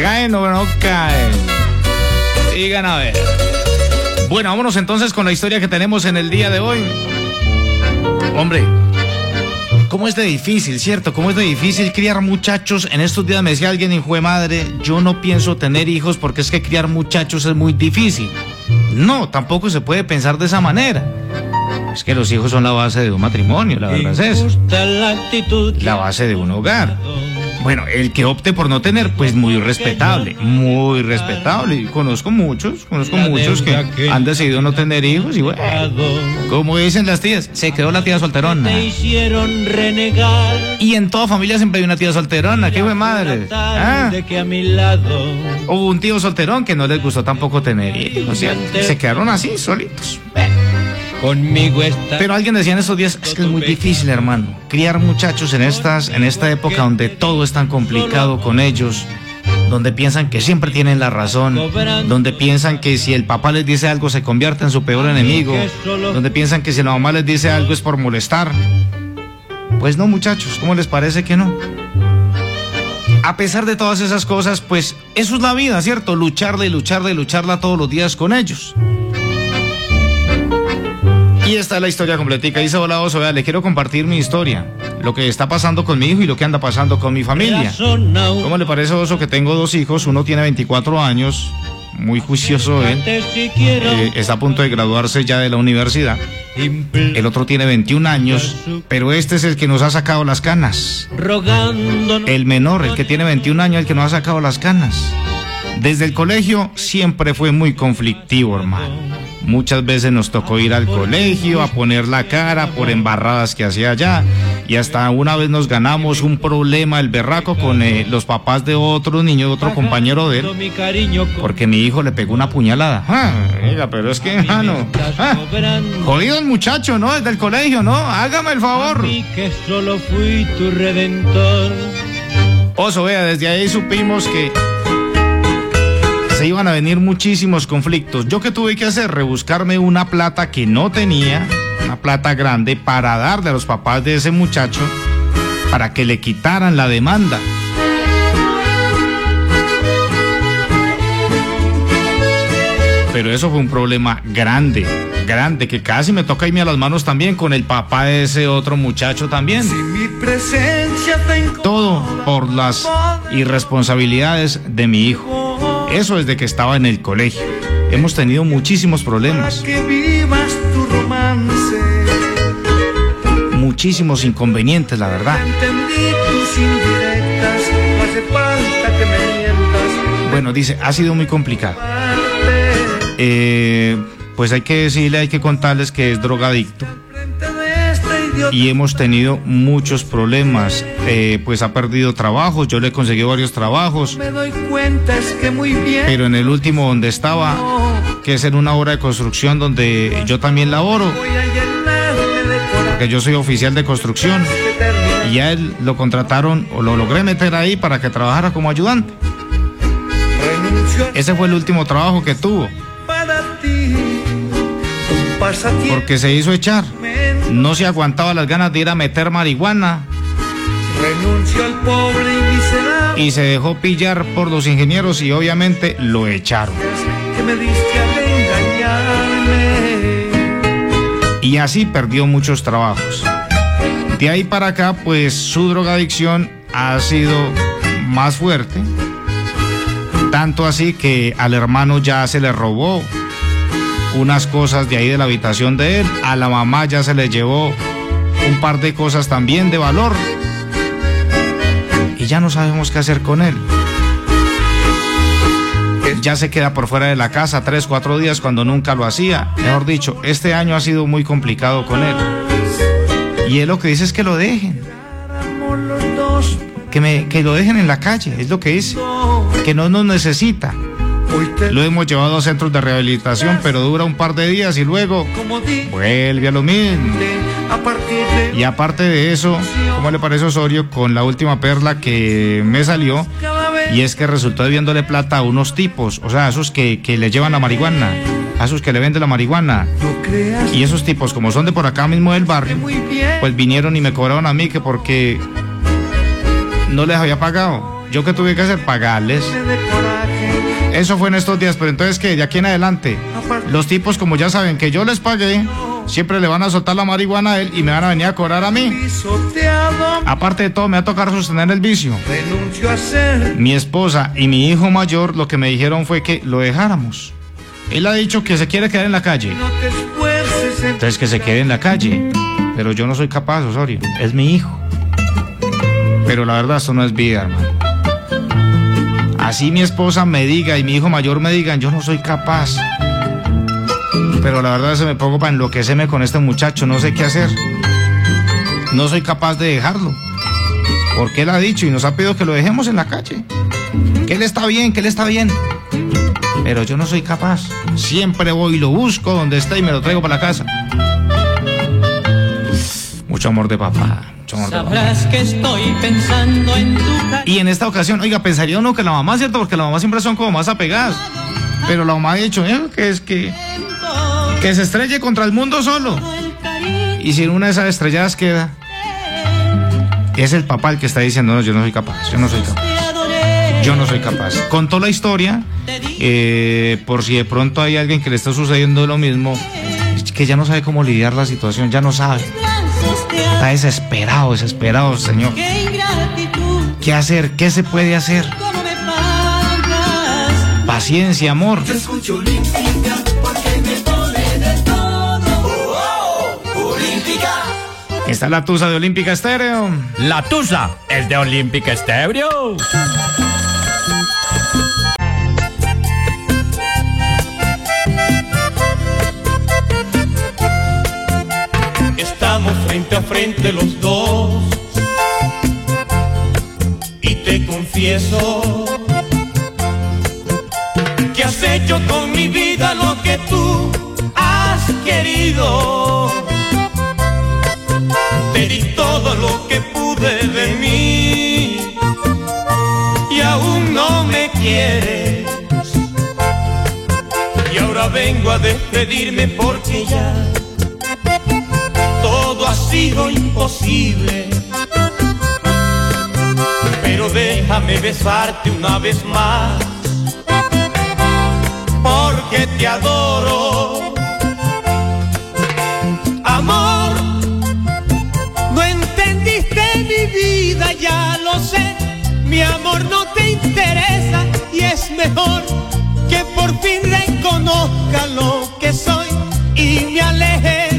¿Caen o no caen? Digan a ver. Bueno, vámonos entonces con la historia que tenemos en el día de hoy. Hombre, ¿cómo es de difícil, cierto? ¿Cómo es de difícil criar muchachos? En estos días me decía alguien, hijo de madre, yo no pienso tener hijos porque es que criar muchachos es muy difícil. No, tampoco se puede pensar de esa manera. Es que los hijos son la base de un matrimonio, la verdad es eso. La base de un hogar. Bueno, el que opte por no tener, pues muy respetable, muy respetable. Y conozco muchos, conozco muchos que han decidido no tener hijos y bueno, como dicen las tías, se quedó la tía solterona. Y en toda familia siempre hay una tía solterona, qué fue madre. ¿Ah? Hubo un tío solterón que no les gustó tampoco tener hijos, se quedaron así, solitos. Pero alguien decía en estos días, es que es muy difícil, hermano, criar muchachos en estas, en esta época donde todo es tan complicado con ellos, donde piensan que siempre tienen la razón, donde piensan que si el papá les dice algo se convierte en su peor enemigo, donde piensan que si la mamá les dice algo es por molestar. Pues no, muchachos, ¿cómo les parece que no? A pesar de todas esas cosas, pues eso es la vida, ¿cierto? Lucharla y lucharla y lucharla todos los días con ellos. Y esta es la historia completica. Dice, hola Oso, vea, le quiero compartir mi historia. Lo que está pasando con mi hijo y lo que anda pasando con mi familia. ¿Cómo le parece, Oso, que tengo dos hijos? Uno tiene 24 años, muy juicioso él. Eh, está a punto de graduarse ya de la universidad. El otro tiene 21 años, pero este es el que nos ha sacado las canas. El menor, el que tiene 21 años, el que nos ha sacado las canas. Desde el colegio siempre fue muy conflictivo, hermano. Muchas veces nos tocó ir al colegio a poner la cara por embarradas que hacía allá. Y hasta una vez nos ganamos un problema, el berraco, con eh, los papás de otro niño, de otro compañero de él. Porque mi hijo le pegó una puñalada. Ah, pero es que, ah, no. Ah, jodido el muchacho, ¿no? Desde el colegio, ¿no? Hágame el favor. que solo fui tu redentor. Oso, vea, desde ahí supimos que se iban a venir muchísimos conflictos. ¿Yo qué tuve que hacer? Rebuscarme una plata que no tenía, una plata grande, para darle a los papás de ese muchacho para que le quitaran la demanda. Pero eso fue un problema grande, grande, que casi me toca irme a las manos también con el papá de ese otro muchacho también. mi presencia Todo por las irresponsabilidades de mi hijo. Eso desde que estaba en el colegio. Hemos tenido muchísimos problemas. Muchísimos inconvenientes, la verdad. Bueno, dice, ha sido muy complicado. Eh, pues hay que decirle, hay que contarles que es drogadicto y hemos tenido muchos problemas. Eh, pues ha perdido trabajos, yo le he conseguido varios trabajos. Me doy cuenta es que muy bien. Pero en el último donde estaba, que es en una obra de construcción donde yo también laboro, porque yo soy oficial de construcción y a él lo contrataron o lo logré meter ahí para que trabajara como ayudante. Ese fue el último trabajo que tuvo. Porque se hizo echar no se aguantaba las ganas de ir a meter marihuana. Renunció al pobre y miserable. Y se dejó pillar por los ingenieros y obviamente lo echaron. Y así perdió muchos trabajos. De ahí para acá, pues su drogadicción ha sido más fuerte. Tanto así que al hermano ya se le robó unas cosas de ahí de la habitación de él. A la mamá ya se le llevó un par de cosas también de valor. Y ya no sabemos qué hacer con él. Ya se queda por fuera de la casa tres, cuatro días cuando nunca lo hacía. Mejor dicho, este año ha sido muy complicado con él. Y él lo que dice es que lo dejen. Que, me, que lo dejen en la calle, es lo que dice. Que no nos necesita. Lo hemos llevado a centros de rehabilitación, pero dura un par de días y luego vuelve a lo mismo. Y aparte de eso, ¿cómo le parece Osorio con la última perla que me salió? Y es que resultó debiéndole plata a unos tipos, o sea, a esos que, que le llevan la marihuana, a esos que le venden la marihuana. Y esos tipos, como son de por acá mismo del barrio, pues vinieron y me cobraron a mí que porque no les había pagado ¿Yo qué tuve que hacer? Pagarles. Eso fue en estos días, pero entonces que de aquí en adelante, los tipos como ya saben que yo les pagué, siempre le van a soltar la marihuana a él y me van a venir a cobrar a mí. Aparte de todo, me va a tocar sostener el vicio. Mi esposa y mi hijo mayor lo que me dijeron fue que lo dejáramos. Él ha dicho que se quiere quedar en la calle. Entonces que se quede en la calle. Pero yo no soy capaz, Osorio. Es mi hijo. Pero la verdad, esto no es vida, hermano. Así mi esposa me diga y mi hijo mayor me digan, yo no soy capaz. Pero la verdad se me pongo para enloquecerme con este muchacho, no sé qué hacer. No soy capaz de dejarlo. Porque él ha dicho y nos ha pedido que lo dejemos en la calle. Que él está bien, que él está bien. Pero yo no soy capaz. Siempre voy y lo busco donde está y me lo traigo para la casa. Mucho amor de papá. Amor papá. que estoy pensando en tu Y en esta ocasión, oiga, pensaría uno que la mamá, ¿cierto? Porque la mamá siempre son como más apegadas. Pero la mamá ha dicho, ¿eh? Que es que. Que se estrelle contra el mundo solo. Y si en una de esas estrelladas queda. Es el papá el que está diciendo, no, yo no soy capaz, yo no soy capaz. Yo no soy capaz. Contó la historia, eh, por si de pronto hay alguien que le está sucediendo lo mismo, que ya no sabe cómo lidiar la situación, ya no sabe. Está desesperado, desesperado, señor. ¿Qué hacer? ¿Qué se puede hacer? Paciencia, amor. Está la tusa de Olímpica Estéreo. La tusa es de Olímpica Estéreo. Frente los dos. Y te confieso que has hecho con mi vida lo que tú has querido. Te di todo lo que pude de mí y aún no me quieres. Y ahora vengo a despedirme porque ya imposible. Pero déjame besarte una vez más, porque te adoro. Amor, no entendiste mi vida, ya lo sé. Mi amor no te interesa y es mejor que por fin reconozca lo que soy y me aleje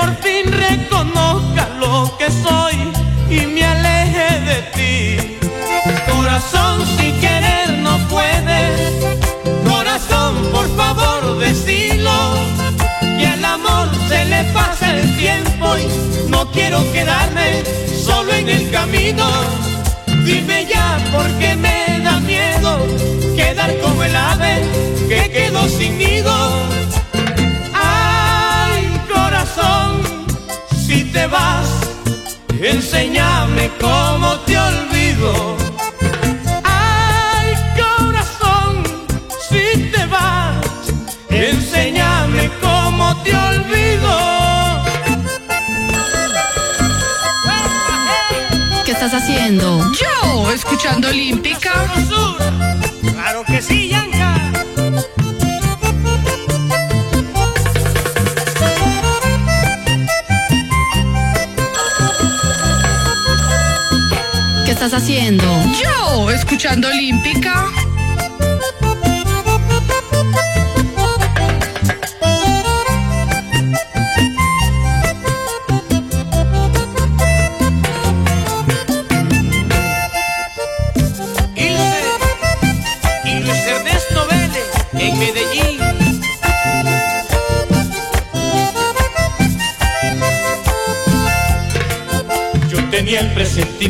por fin reconozca lo que soy y me aleje de ti. Corazón, si querer no puedes. Corazón, por favor, decilo. Que al amor se le pasa el tiempo y no quiero quedarme solo en el camino. Dime ya porque me da miedo quedar como el ave que quedó sin nido. Te vas, enséñame cómo te olvido. Ay, corazón, si te vas, enséñame cómo te olvido. ¿Qué estás haciendo? Yo, escuchando Olímpica. Claro que sí, Yanka. Estás haciendo? Yo, escuchando Olímpica.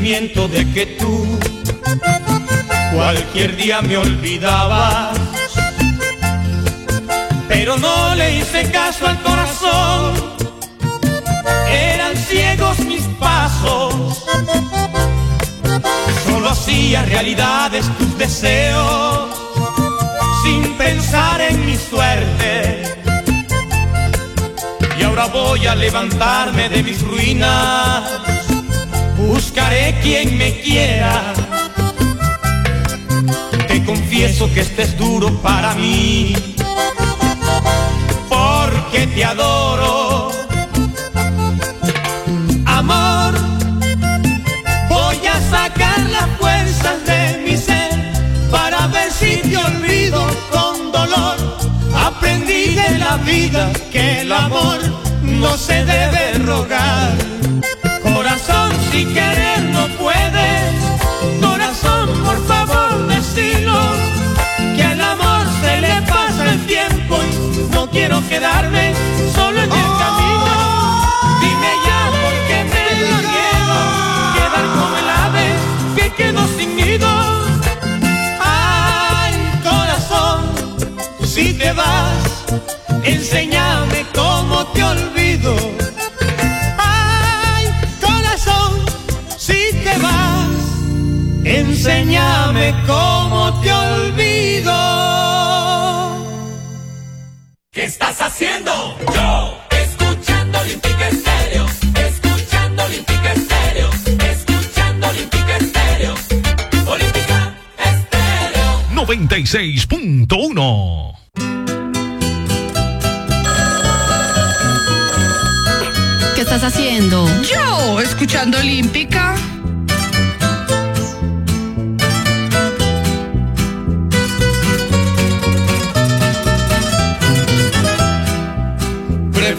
El presentimiento de que tú cualquier día me olvidabas, pero no le hice caso al corazón. Eran ciegos mis pasos solo hacía realidades tus deseos. suerte. Y ahora voy a levantarme de mis ruinas. Buscaré quien me quiera. Te confieso que este es duro para mí. Porque te adoro. Amor, voy a sacar las fuerzas de mi ser para ver si te olvido con dolor. Aprendí de la vida que el amor no se debe rogar. Si querer no puedes. Corazón, por favor, decilo. Haciendo? Yo, escuchando Olímpica Estéreo, escuchando Olímpica Estéreo, escuchando Olímpica Estéreo, Olímpica Estéreo. 96.1. ¿Qué estás haciendo? Yo, escuchando Olímpica.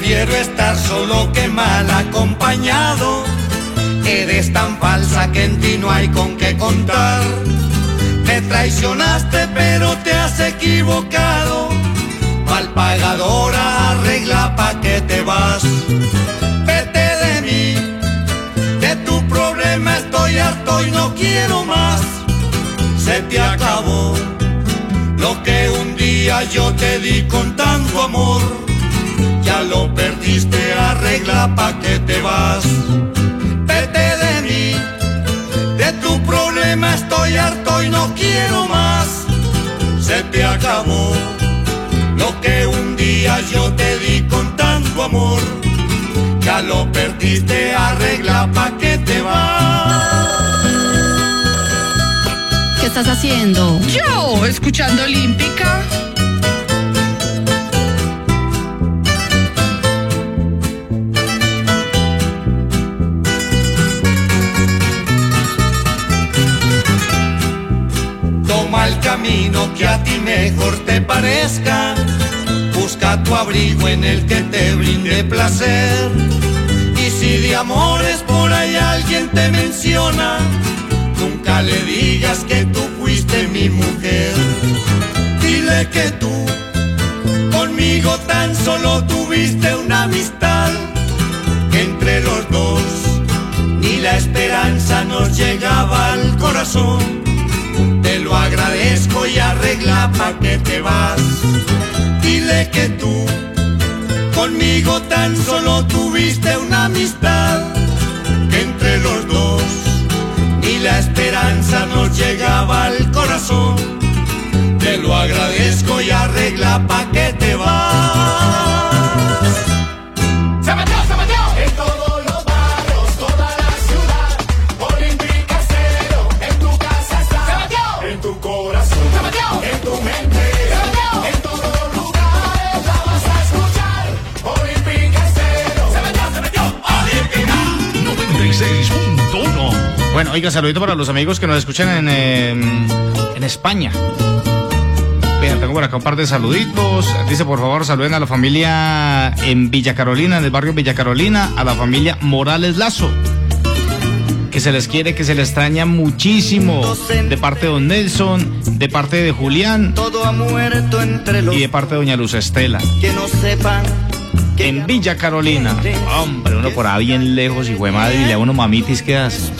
Prefiero estar solo que mal acompañado. Eres tan falsa que en ti no hay con qué contar. Me traicionaste pero te has equivocado. Mal pagadora, arregla pa' que te vas. Vete de mí, de tu problema estoy harto y no quiero más. Se te acabó lo que un día yo te di con tanto amor ya lo perdiste, arregla pa' que te vas. Vete de mí, de tu problema estoy harto y no quiero más. Se te acabó lo que un día yo te di con tanto amor. Ya lo perdiste, arregla pa' que te vas. ¿Qué estás haciendo? Yo, escuchando Olímpica. Camino que a ti mejor te parezca. Busca tu abrigo en el que te brinde placer. Y si de amores por ahí alguien te menciona, nunca le digas que tú fuiste mi mujer. Dile que tú conmigo tan solo tuviste una amistad. Entre los dos ni la esperanza nos llegaba al corazón agradezco y arregla pa' que te vas. Dile que tú conmigo tan solo tuviste una amistad. Que entre los dos ni la esperanza nos llegaba al corazón. Te lo agradezco y arregla pa' que te vas. Bueno, oiga, saludito para los amigos que nos escuchan en, eh, en España. Tengo por acá un par de saluditos. Dice, por favor, saluden a la familia en Villa Carolina, en el barrio Villa Carolina, a la familia Morales Lazo. Que se les quiere, que se les extraña muchísimo. De parte de don Nelson, de parte de Julián Todo ha muerto entre los y de parte de doña Luz Estela. que no sepan En Villa Carolina. Hombre, uno por ahí bien lejos y fue madre y le da uno mamitis que hace.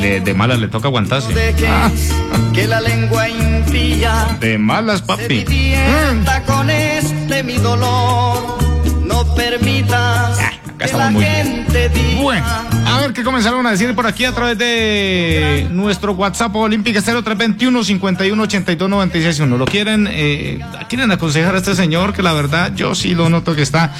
Le- de malas le toca aguantarse. Dejes Ah, que la lengua impía de malas, papi. con este mi dolor. No permitas Ah, Ya estamos muy bien. Bueno, a ver qué comenzaron a decir por aquí a través de nuestro WhatsApp Olímpica 0321 51 82 96 1. ¿Lo quieren, eh, quieren aconsejar a este señor que la verdad yo sí lo noto que está,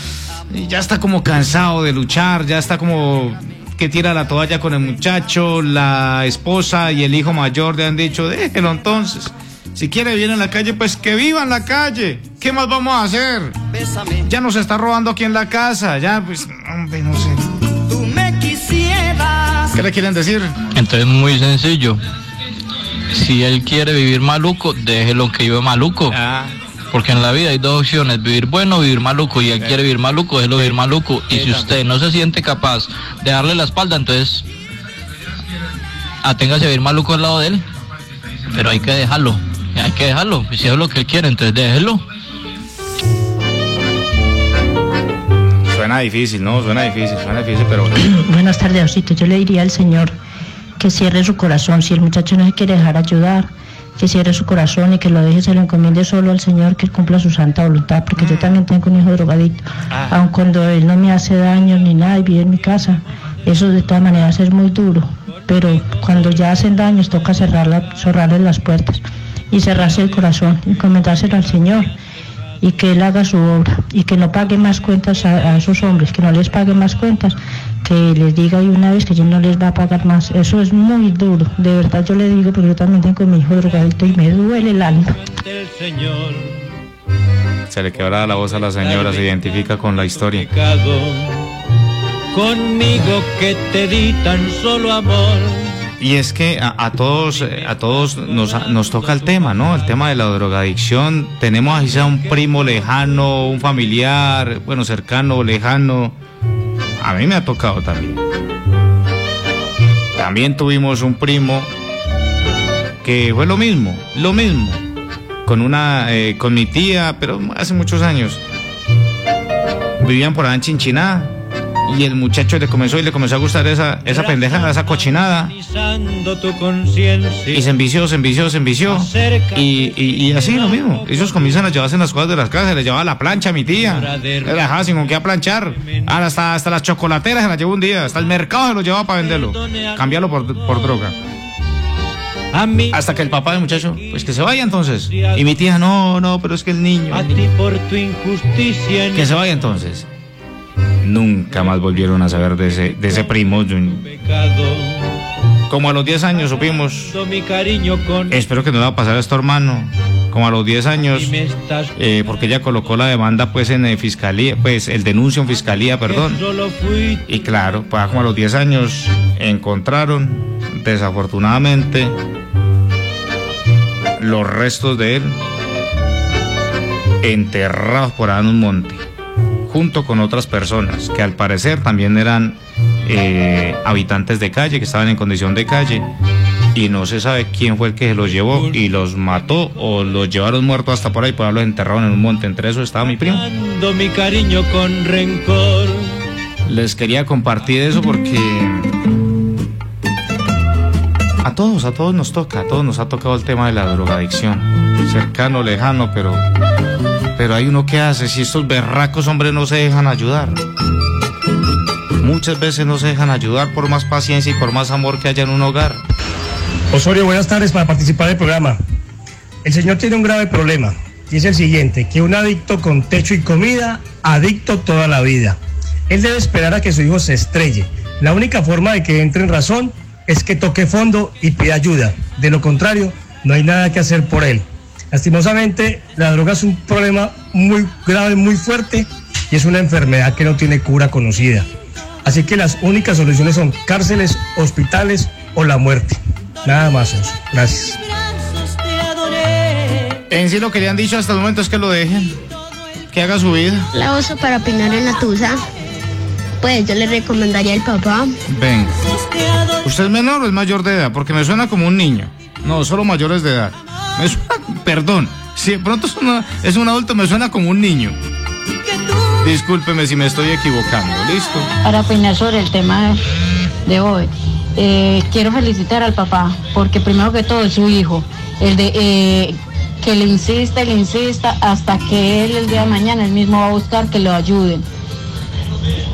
ya está como cansado de luchar, ya está como que tira la toalla con el muchacho, la esposa y el hijo mayor le han dicho, déjelo entonces. Si quiere vivir en la calle, pues que viva en la calle. ¿Qué más vamos a hacer? Ya nos está robando aquí en la casa. Ya, pues, hombre, no sé. Tú me quisieras. ¿Qué le quieren decir? Entonces muy sencillo. Si él quiere vivir maluco, déjelo que viva maluco. Ah, Porque en la vida hay dos opciones, vivir bueno o vivir maluco. Y él quiere vivir maluco, déjelo vivir maluco. Y si usted no se siente capaz de darle la espalda, entonces aténgase a vivir maluco al lado de él. Pero hay que dejarlo. Hay que dejarlo. Si es lo que él quiere, entonces déjelo. suena difícil, ¿no? Suena difícil, suena difícil, pero... Buenas tardes, Osito. Yo le diría al señor que cierre su corazón. Si el muchacho no se quiere dejar ayudar, que cierre su corazón y que lo deje, se lo encomiende solo al Señor, que él cumpla su santa voluntad. Porque yo también tengo un hijo drogadito. Ah. Aun cuando él no me hace daño ni nada y vive en mi casa, eso de todas maneras es muy duro. Pero cuando ya hacen daños, toca cerrarla, cerrarle las puertas y cerrarse el corazón, encomendárselo al Señor y que Él haga su obra y que no pague más cuentas a, a esos hombres, que no les pague más cuentas, que les diga de una vez que yo no les va a pagar más. Eso es muy duro, de verdad yo le digo, porque yo también tengo mi hijo drogadito y me duele el alma. Se le quebra la voz a la señora, se identifica con la historia. Conmigo que te di tan solo amor. Y es que a, a todos, eh, a todos nos, nos toca el tema, ¿no? El tema de la drogadicción. Tenemos sea un primo lejano, un familiar, bueno, cercano, lejano. A mí me ha tocado también. También tuvimos un primo que fue lo mismo, lo mismo. Con una, eh, con mi tía, pero hace muchos años. Vivían por allá en Chinchiná. Y el muchacho le comenzó y le comenzó a gustar esa, esa pendeja, esa cochinada. Analizando tu conciencia. Y se envició, se envició, se envició. Y, y, y así lo mismo. Ellos comienzan a llevarse las cosas de las casas. Se les llevaba la plancha a mi tía. Le dejaba sin con qué a planchar. Hasta, hasta las chocolateras se las llevó un día. Hasta el mercado se lo llevaba para venderlo. Cambiarlo por, por droga. Hasta que el papá del muchacho, pues que se vaya entonces. Y mi tía, no, no, pero es que el niño. a el ti niño. por tu injusticia. en Que se vaya entonces. Nunca más volvieron a saber de ese, de ese primo. Como a los 10 años supimos. Do mi cariño con. Espero que no le va a pasar a tu hermano. Como a los 10 años. Eh, porque ella colocó la demanda pues en eh, fiscalía, pues el denuncio en fiscalía, perdón. Y claro, pues como a los 10 años encontraron, desafortunadamente, los restos de él enterrados por ahí en un monte, junto con otras personas que al parecer también eran eh, habitantes de calle, que estaban en condición de calle. Y no se sabe quién fue el que se los llevó y los mató o los llevaron muertos hasta por ahí por haberlos enterrado en un monte. Entre eso estaba mi primo. dando mi cariño con rencor. Les quería compartir eso porque a todos, a todos nos toca, a todos nos ha tocado el tema de la drogadicción. Cercano, lejano, pero pero hay uno que hace si estos berracos hombres no se dejan ayudar. Muchas veces no se dejan ayudar por más paciencia y por más amor que haya en un hogar. Osorio, buenas tardes para participar del programa. El señor tiene un grave problema y es el siguiente, que un adicto con techo y comida, adicto toda la vida. Él debe esperar a que su hijo se estrelle. La única forma de que entre en razón es que toque fondo y pida ayuda. De lo contrario, no hay nada que hacer por él. Lastimosamente, la droga es un problema muy grave, muy fuerte y es una enfermedad que no tiene cura conocida. Así que las únicas soluciones son cárceles, hospitales o la muerte. Nada más, Oso. Gracias. En sí lo que le han dicho hasta el momento es que lo dejen, que haga su vida. La uso para opinar en la tusa. Pues yo le recomendaría al papá. Venga. ¿Usted es menor o es mayor de edad? Porque me suena como un niño. No, solo mayores de edad. Me suena, perdón, si de pronto es, una- es un adulto, me suena como un niño. Discúlpeme si me estoy equivocando, ¿listo? Para opinar sobre el tema de hoy, eh, quiero felicitar al papá, porque primero que todo es su hijo, el de eh, que le insista y le insista hasta que él el día de mañana él mismo va a buscar que lo ayuden.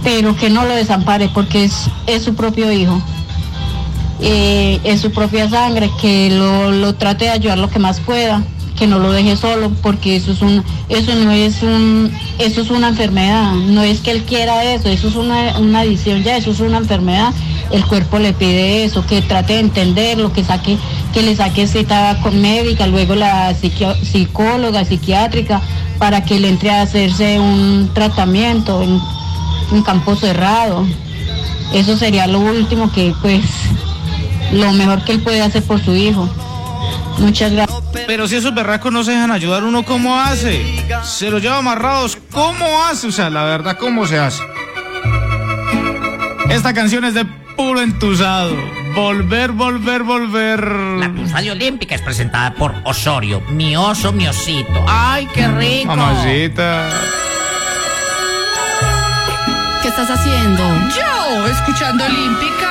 pero que no lo desampare porque es, es su propio hijo. Eh, es su propia sangre, que lo, lo trate de ayudar lo que más pueda, que no lo deje solo, porque eso es un, eso no es un, eso es una enfermedad, no es que él quiera eso, eso es una, una adicción ya, eso es una enfermedad, el cuerpo le pide eso, que trate de entenderlo, que saque, que le saque cita con médica, luego la psicóloga, psiquiátrica, para que le entre a hacerse un tratamiento en un campo cerrado. Eso sería lo último que pues lo mejor que él puede hacer por su hijo. Muchas gracias. Pero si esos berracos no se dejan ayudar, ¿uno cómo hace? Se los lleva amarrados, ¿cómo hace? O sea, la verdad, ¿cómo se hace? Esta canción es de puro entusado. Volver, volver, volver. La Tusadio Olímpica es presentada por Osorio, mi oso, mi osito. ¡Ay, qué rico! Mamacita. ¿Qué estás haciendo? Yo, escuchando Olímpica.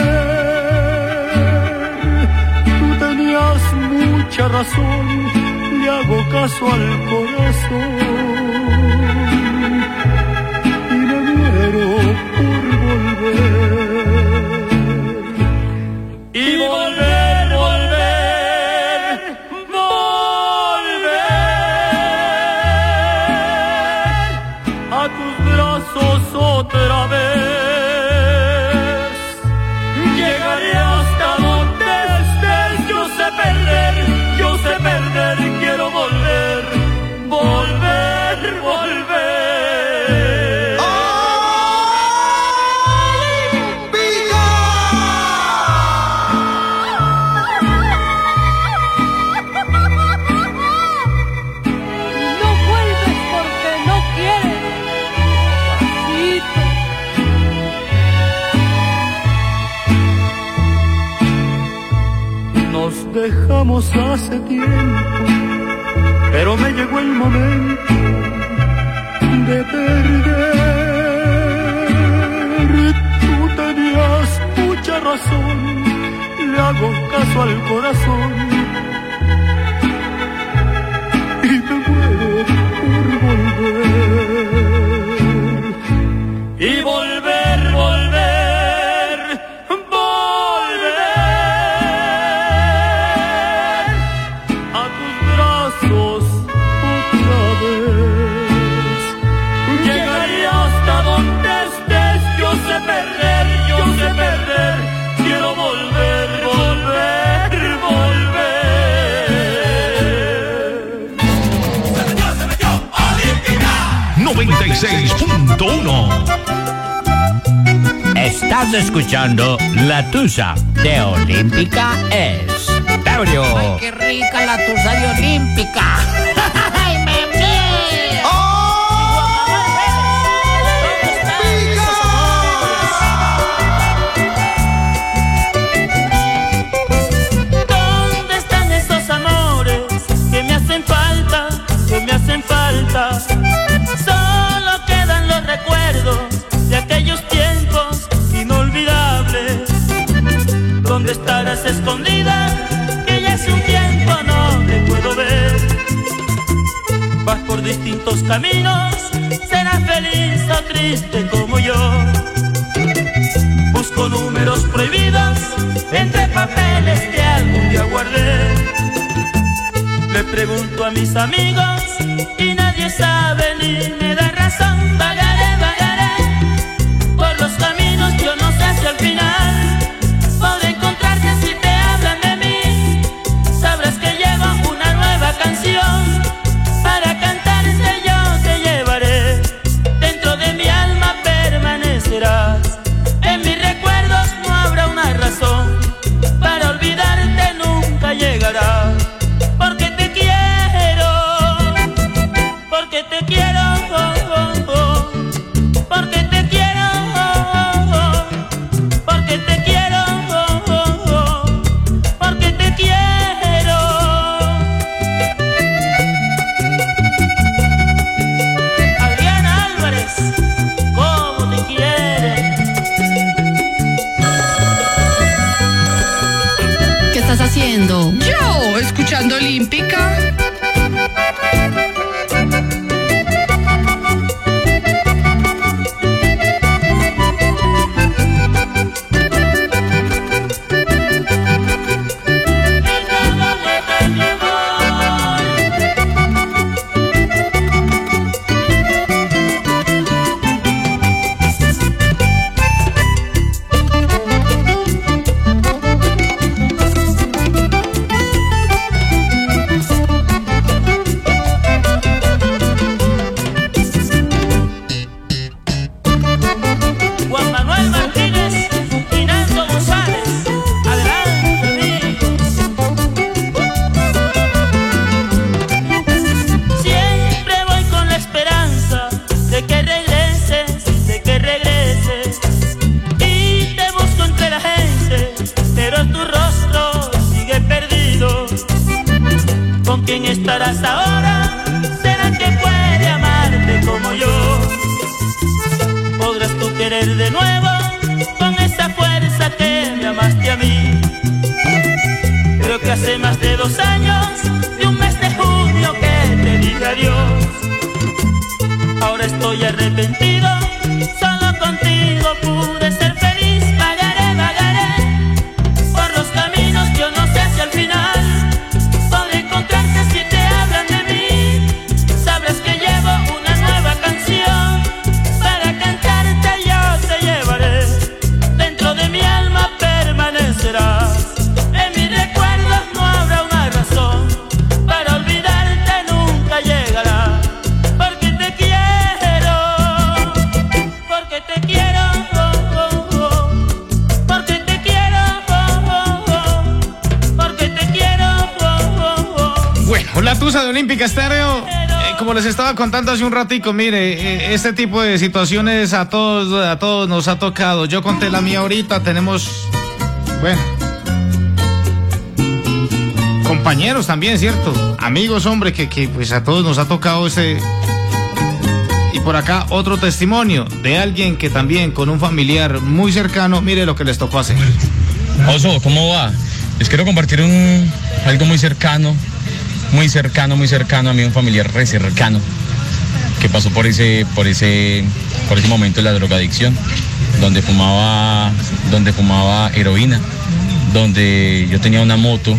Mucha razón, le hago caso al corazón tiempo, pero me llegó el momento de perder. Tú tenías mucha razón, le hago caso al corazón 96.1 Estás escuchando La Tusa de Olímpica Estéreo. ¡Ay, qué rica la Tusadio Olímpica! ¡Ay, meme! ¿Dónde están esos amores que me hacen falta, que me hacen falta? ¿Dónde estarás escondida? Que ya hace un tiempo no te puedo ver. Vas por distintos caminos, serás feliz o triste como yo. Busco números prohibidos entre papeles que algún día guardé. Le pregunto a mis amigos y nadie sabe ni me da razón. Vagaré, Estéreo. eh, como les estaba contando hace un ratico, mire, eh, este tipo de situaciones a todos, a todos nos ha tocado. Yo conté la mía ahorita, tenemos, bueno, compañeros también, ¿cierto? Amigos, hombre, que, que pues a todos nos ha tocado ese... Y por acá otro testimonio de alguien que también con un familiar muy cercano, mire lo que les tocó hacer. Oso, ¿cómo va? Les quiero compartir un, algo muy cercano, muy cercano, muy cercano a mí, un familiar re cercano, que pasó por ese, por ese, por ese momento de la drogadicción, donde fumaba, donde fumaba heroína, donde yo tenía una moto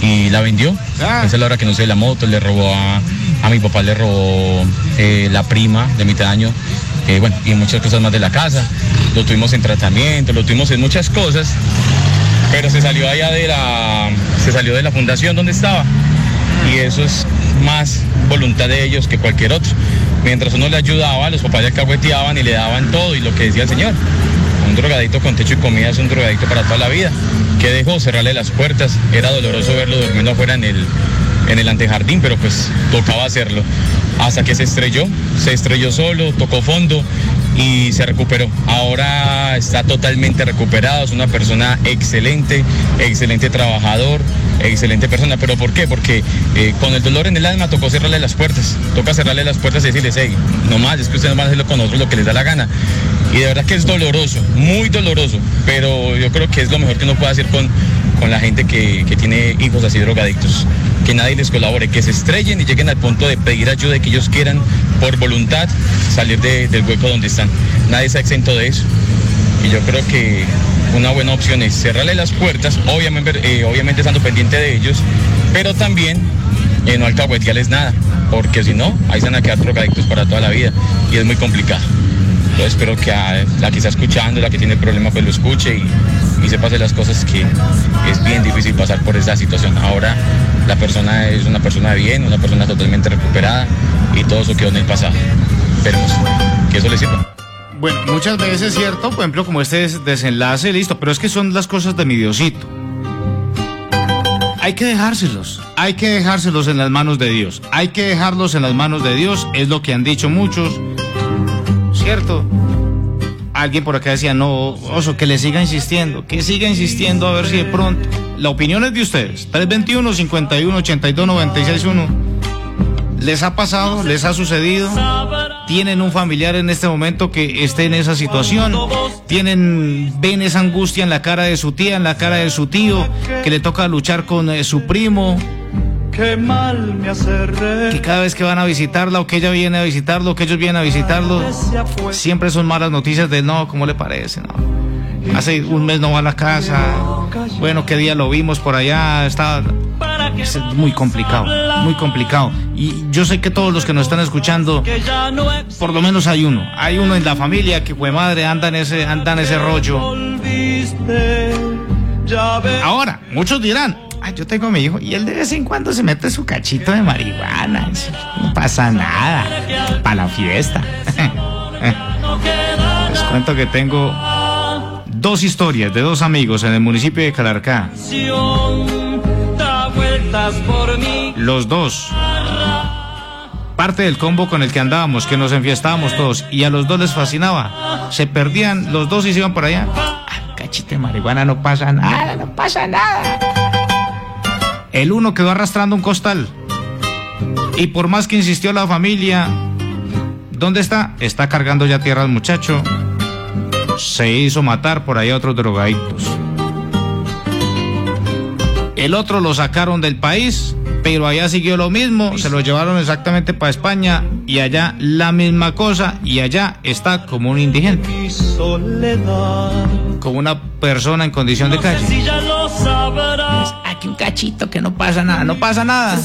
y la vendió. Esa es la hora que no sé la moto, le robó a, a mi papá, le robó eh, la prima de mitad de año, eh, bueno, y muchas cosas más de la casa. Lo tuvimos en tratamiento, lo tuvimos en muchas cosas, pero se salió allá de la, se salió de la fundación donde estaba. Y eso es más voluntad de ellos que cualquier otro. Mientras uno le ayudaba, los papás le alcahueteaban y le daban todo y lo que decía el señor. Un drogadito con techo y comida es un drogadito para toda la vida. que dejó? Cerrarle las puertas. Era doloroso verlo durmiendo afuera en el, en el antejardín, pero pues tocaba hacerlo. Hasta que se estrelló, se estrelló solo, tocó fondo y se recuperó. Ahora está totalmente recuperado, es una persona excelente, excelente trabajador, excelente persona. ¿Pero por qué? Porque eh, con el dolor en el alma tocó cerrarle las puertas. Toca cerrarle las puertas y decirles, hey, no más, es que ustedes van a hacerlo con nosotros lo que les da la gana. Y de verdad que es doloroso, muy doloroso, pero yo creo que es lo mejor que uno puede hacer con, con la gente que, que tiene hijos así drogadictos. Que nadie les colabore, que se estrellen y lleguen al punto de pedir ayuda y que ellos quieran por voluntad salir de- del hueco donde están. Nadie está exento de eso. Y yo creo que una buena opción es cerrarle las puertas, obviamente, eh, obviamente estando pendiente de ellos, pero también eh, no alcahuetearles nada, porque si no, ahí se van a quedar drogadictos para toda la vida y es muy complicado. Entonces espero que la que está escuchando, la que tiene problema, pues lo escuche y, sepa hacer las cosas que es bien difícil pasar por esa situación. Ahora la persona es una persona bien, una persona totalmente recuperada y todo eso quedó en el pasado. Esperemos que eso le sirva. Bueno, muchas veces es cierto, por ejemplo, como este des- desenlace, listo, pero es que son las cosas de mi Diosito. Hay que dejárselos, hay que dejárselos en las manos de Dios, hay que dejarlos en las manos de Dios, es lo que han dicho muchos, ¿cierto? Alguien por acá decía, no, oso, que le siga insistiendo, que siga insistiendo a ver si de pronto. La opinión es de ustedes, 321 51 82 96 1. ¿Les ha pasado? ¿Les ha sucedido? ¿Tienen un familiar en este momento que esté en esa situación? ¿Tienen, ven esa angustia en la cara de su tía, en la cara de su tío, que le toca luchar con eh, su primo? Qué mal me. Que cada vez que van a visitarla o que ella viene a visitarlo, que ellos vienen a visitarlo, siempre son malas noticias de no, ¿cómo le parece? No. Hace un mes no va a la casa. Bueno, qué día lo vimos por allá. Está es muy complicado, muy complicado. Y yo sé que todos los que nos están escuchando, por lo menos hay uno, hay uno en la familia que fue madre anda en ese, anda en ese rollo. Ahora, muchos dirán, "Ay, yo tengo a mi hijo y él de vez en cuando se mete su cachito de marihuana. No pasa nada. Para la fiesta. Les cuento que tengo dos historias de dos amigos en el municipio de Calarcá. Da vueltas por mí. Los dos. Parte del combo con el que andábamos, que nos enfiestábamos todos, y a los dos les fascinaba. Se perdían los dos y se iban por allá. Ah, cachito de marihuana, no pasa nada, no pasa nada. El uno quedó arrastrando un costal. Y por más que insistió la familia, ¿dónde está? Está cargando ya tierra el muchacho. se hizo matar por ahí a otros drogaditos. El otro lo sacaron del país, pero allá siguió lo mismo, se lo llevaron exactamente para España y allá la misma cosa y allá está como un indigente, como una persona en condición de calle. Aquí un cachito que no pasa nada, no pasa nada.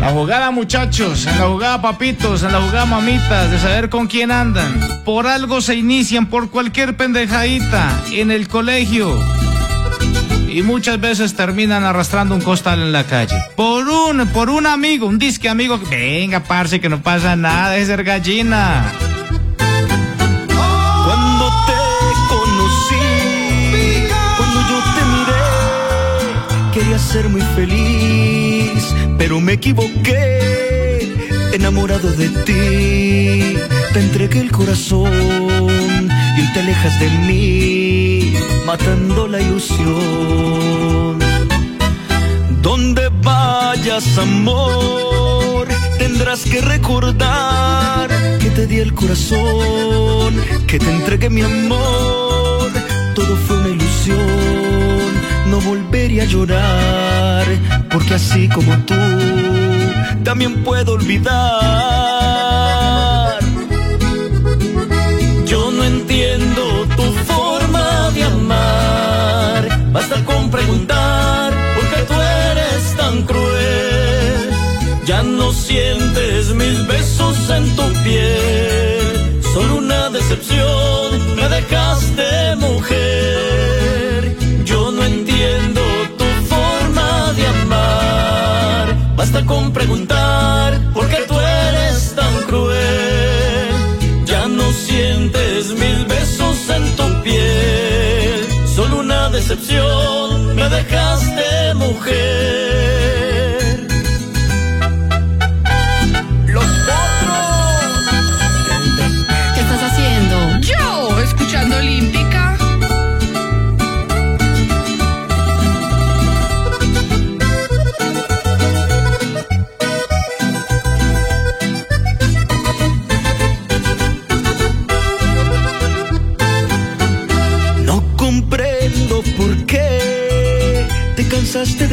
La jugada muchachos, en la jugada papitos, en la jugada mamitas, de saber con quién andan. Por algo se inician por cualquier pendejadita en el colegio. Y muchas veces terminan arrastrando un costal en la calle. Por un, por un amigo, un disque amigo. Venga, parce, que no pasa nada, es ser gallina. Cuando te conocí, cuando yo te miré, quería ser muy feliz, pero me equivoqué, enamorado de ti. Te entregué el corazón y hoy te alejas de mí, matando la ilusión. Donde vayas, amor, tendrás que recordar que te di el corazón, que te entregué mi amor. Todo fue una ilusión, no volvería a llorar, porque así como tú, también puedo olvidar. Yo no entiendo tu forma de amar. Basta con preguntar por qué tú eres tan cruel. Ya no sientes mis besos en tu piel. Solo una decepción me dejaste mujer. Con preguntar por qué tú eres tan cruel. Ya no sientes mis besos en tu piel. Solo una decepción me dejaste mujer.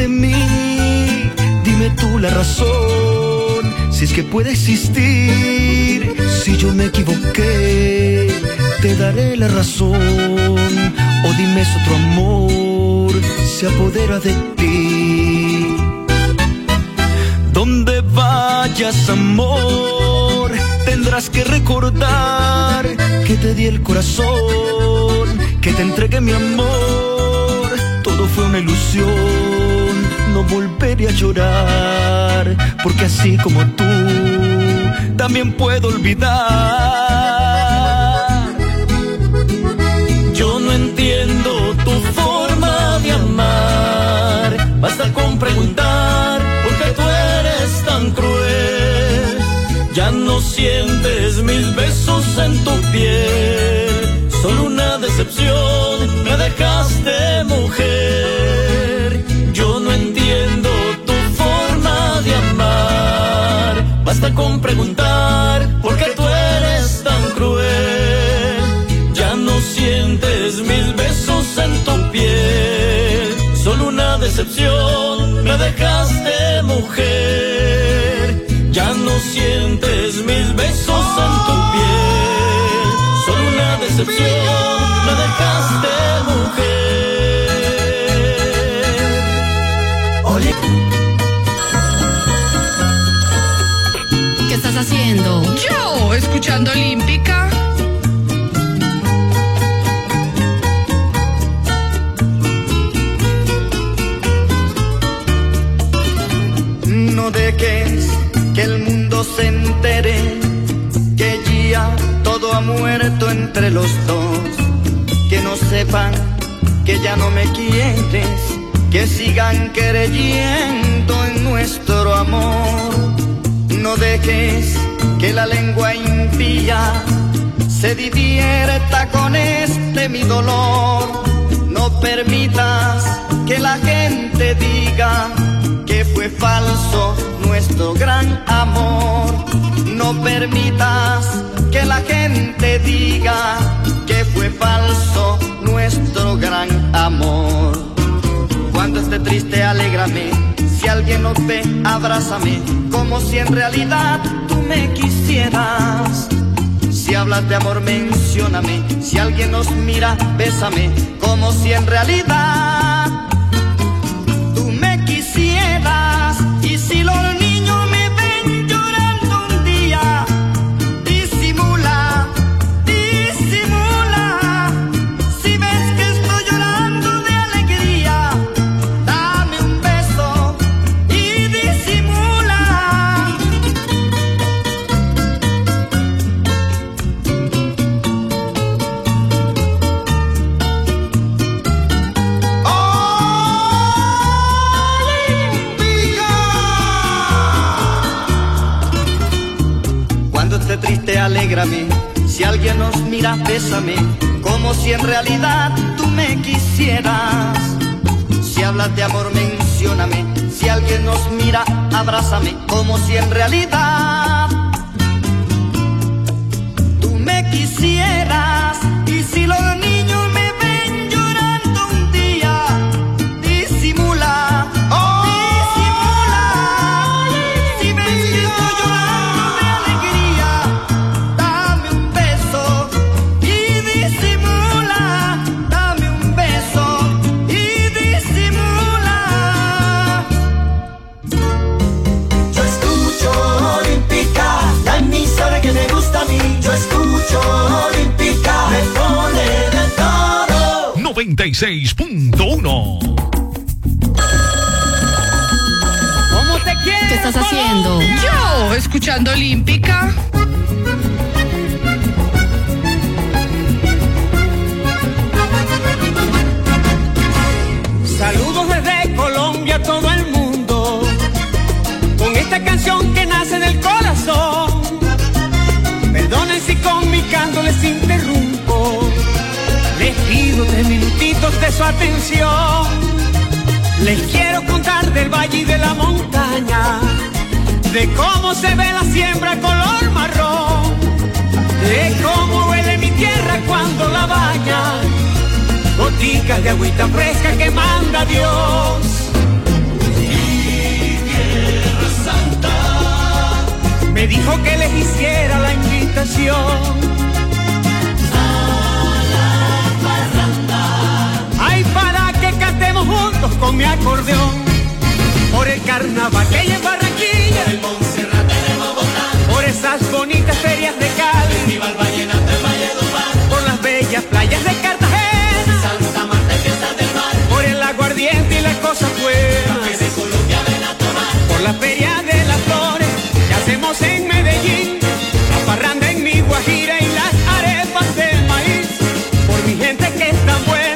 Dime tú la razón, si es que puede existir. Si yo me equivoqué, te daré la razón. O dime si otro amor se apodera de ti. Donde vayas, amor, tendrás que recordar que te di el corazón, que te entregué mi amor. Todo fue una ilusión, volveré a llorar, porque así como tú, también puedo olvidar. Yo no entiendo tu forma de amar. Basta con preguntar por qué tú eres tan cruel. Ya no sientes mis besos en tu piel. Solo una decepción me dejaste mujer. Con preguntar por qué tú eres tan cruel. Ya no sientes mis besos en tu piel. Solo una decepción me dejaste mujer. Ya no sientes mis besos en tu piel. Solo una decepción me dejaste mujer. Haciendo? Yo, escuchando Olímpica. No dejes que el mundo se entere que ya todo ha muerto entre los dos. Que no sepan que ya no me quieres, que sigan creyendo en nuestro amor. No dejes que la lengua impía se divierta con este mi dolor. No permitas que la gente diga que fue falso nuestro gran amor. No permitas que la gente diga que fue falso nuestro gran amor. Cuando esté triste, alégrame. Si alguien nos ve, abrázame. Como si en realidad tú me quisieras. Si hablas de amor, mencióname. Si alguien nos mira, bésame. Como si en realidad tú me quisieras. Y si los mira, bésame. Como si en realidad tú me quisieras. Si hablas de amor, mencióname. Si alguien nos mira, abrázame. Como si en realidad tú me quisieras. Y si los 96.1 ¿Cómo te quieres? ¿Qué estás haciendo? Yo, escuchando Olímpica. Saludos desde Colombia a todo el mundo. Con esta canción que nace del corazón. Perdonen si con mi canto les interrumpo. Pido tres minutitos de su atención. Les quiero contar del valle y de la montaña. De cómo se ve la siembra color marrón. De cómo huele mi tierra cuando la baña goticas de agüita fresca que manda Dios. Mi tierra santa me dijo que les hiciera la invitación. Juntos con mi acordeón. Por el carnaval que hay en Barranquilla. Por el Montserrat de Bogotá. Por esas bonitas ferias de Cali. Festival Vallenato en Valledupar. Por las bellas playas de Cartagena. Santa Marta y fiestas del mar. Por el aguardiente y las cosas buenas. de Colombia ven a tomar. Por la feria de las flores que hacemos en Medellín. La parranda en mi Guajira y las arepas de maíz. Por mi gente que es tan buena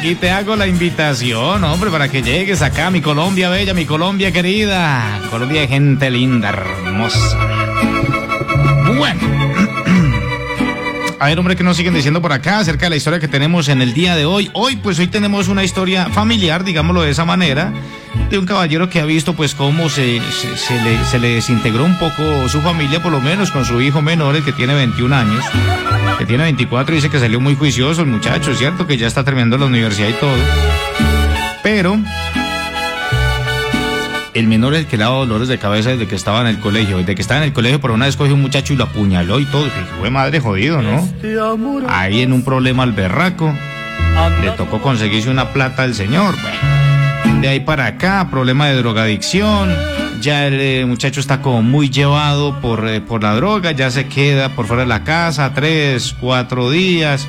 Aquí te hago la invitación, hombre, para que llegues acá, mi Colombia bella, mi Colombia querida. Colombia de gente linda, hermosa. Bueno. A ver, hombre, que nos siguen diciendo por acá acerca de la historia que tenemos en el día de hoy. Hoy, pues hoy tenemos una historia familiar, digámoslo de esa manera, de un caballero que ha visto pues cómo se, se, le, se le desintegró un poco su familia, por lo menos con su hijo menor, el que tiene 21 años, que tiene 24 y dice que salió muy juicioso el muchacho, ¿cierto? Que ya está terminando la universidad y todo. Pero el menor es el que le daba dolores de cabeza desde que estaba en el colegio. Desde que estaba en el colegio, por una vez cogió un muchacho y lo apuñaló y todo. Que fue madre jodido, ¿no? Ahí en un problema al berraco. Le tocó conseguirse una plata al señor. Bueno, de ahí para acá, problema de drogadicción. Ya el eh, muchacho está como muy llevado por, eh, por la droga. Ya se queda por fuera de la casa tres, cuatro días.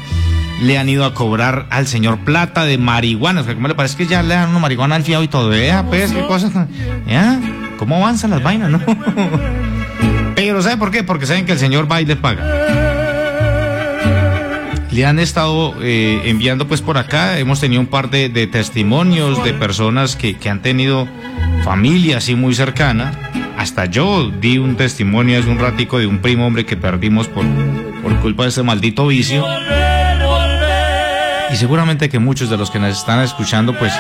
Le han ido a cobrar al señor plata de marihuana. O sea, ¿Cómo le parece que ya le dan una marihuana al fiado y todo? Pues, qué cosas. ¿Cómo avanzan las vainas, no? Pero ¿sabe por qué? Porque saben que el señor va y les paga. Le han estado eh, enviando pues por acá, hemos tenido un par de, testimonios de personas que, que han tenido familia así muy cercana. Hasta yo di un testimonio hace un ratico de un primo hombre que perdimos por, por culpa de ese maldito vicio. Y seguramente que muchos de los que nos están escuchando pues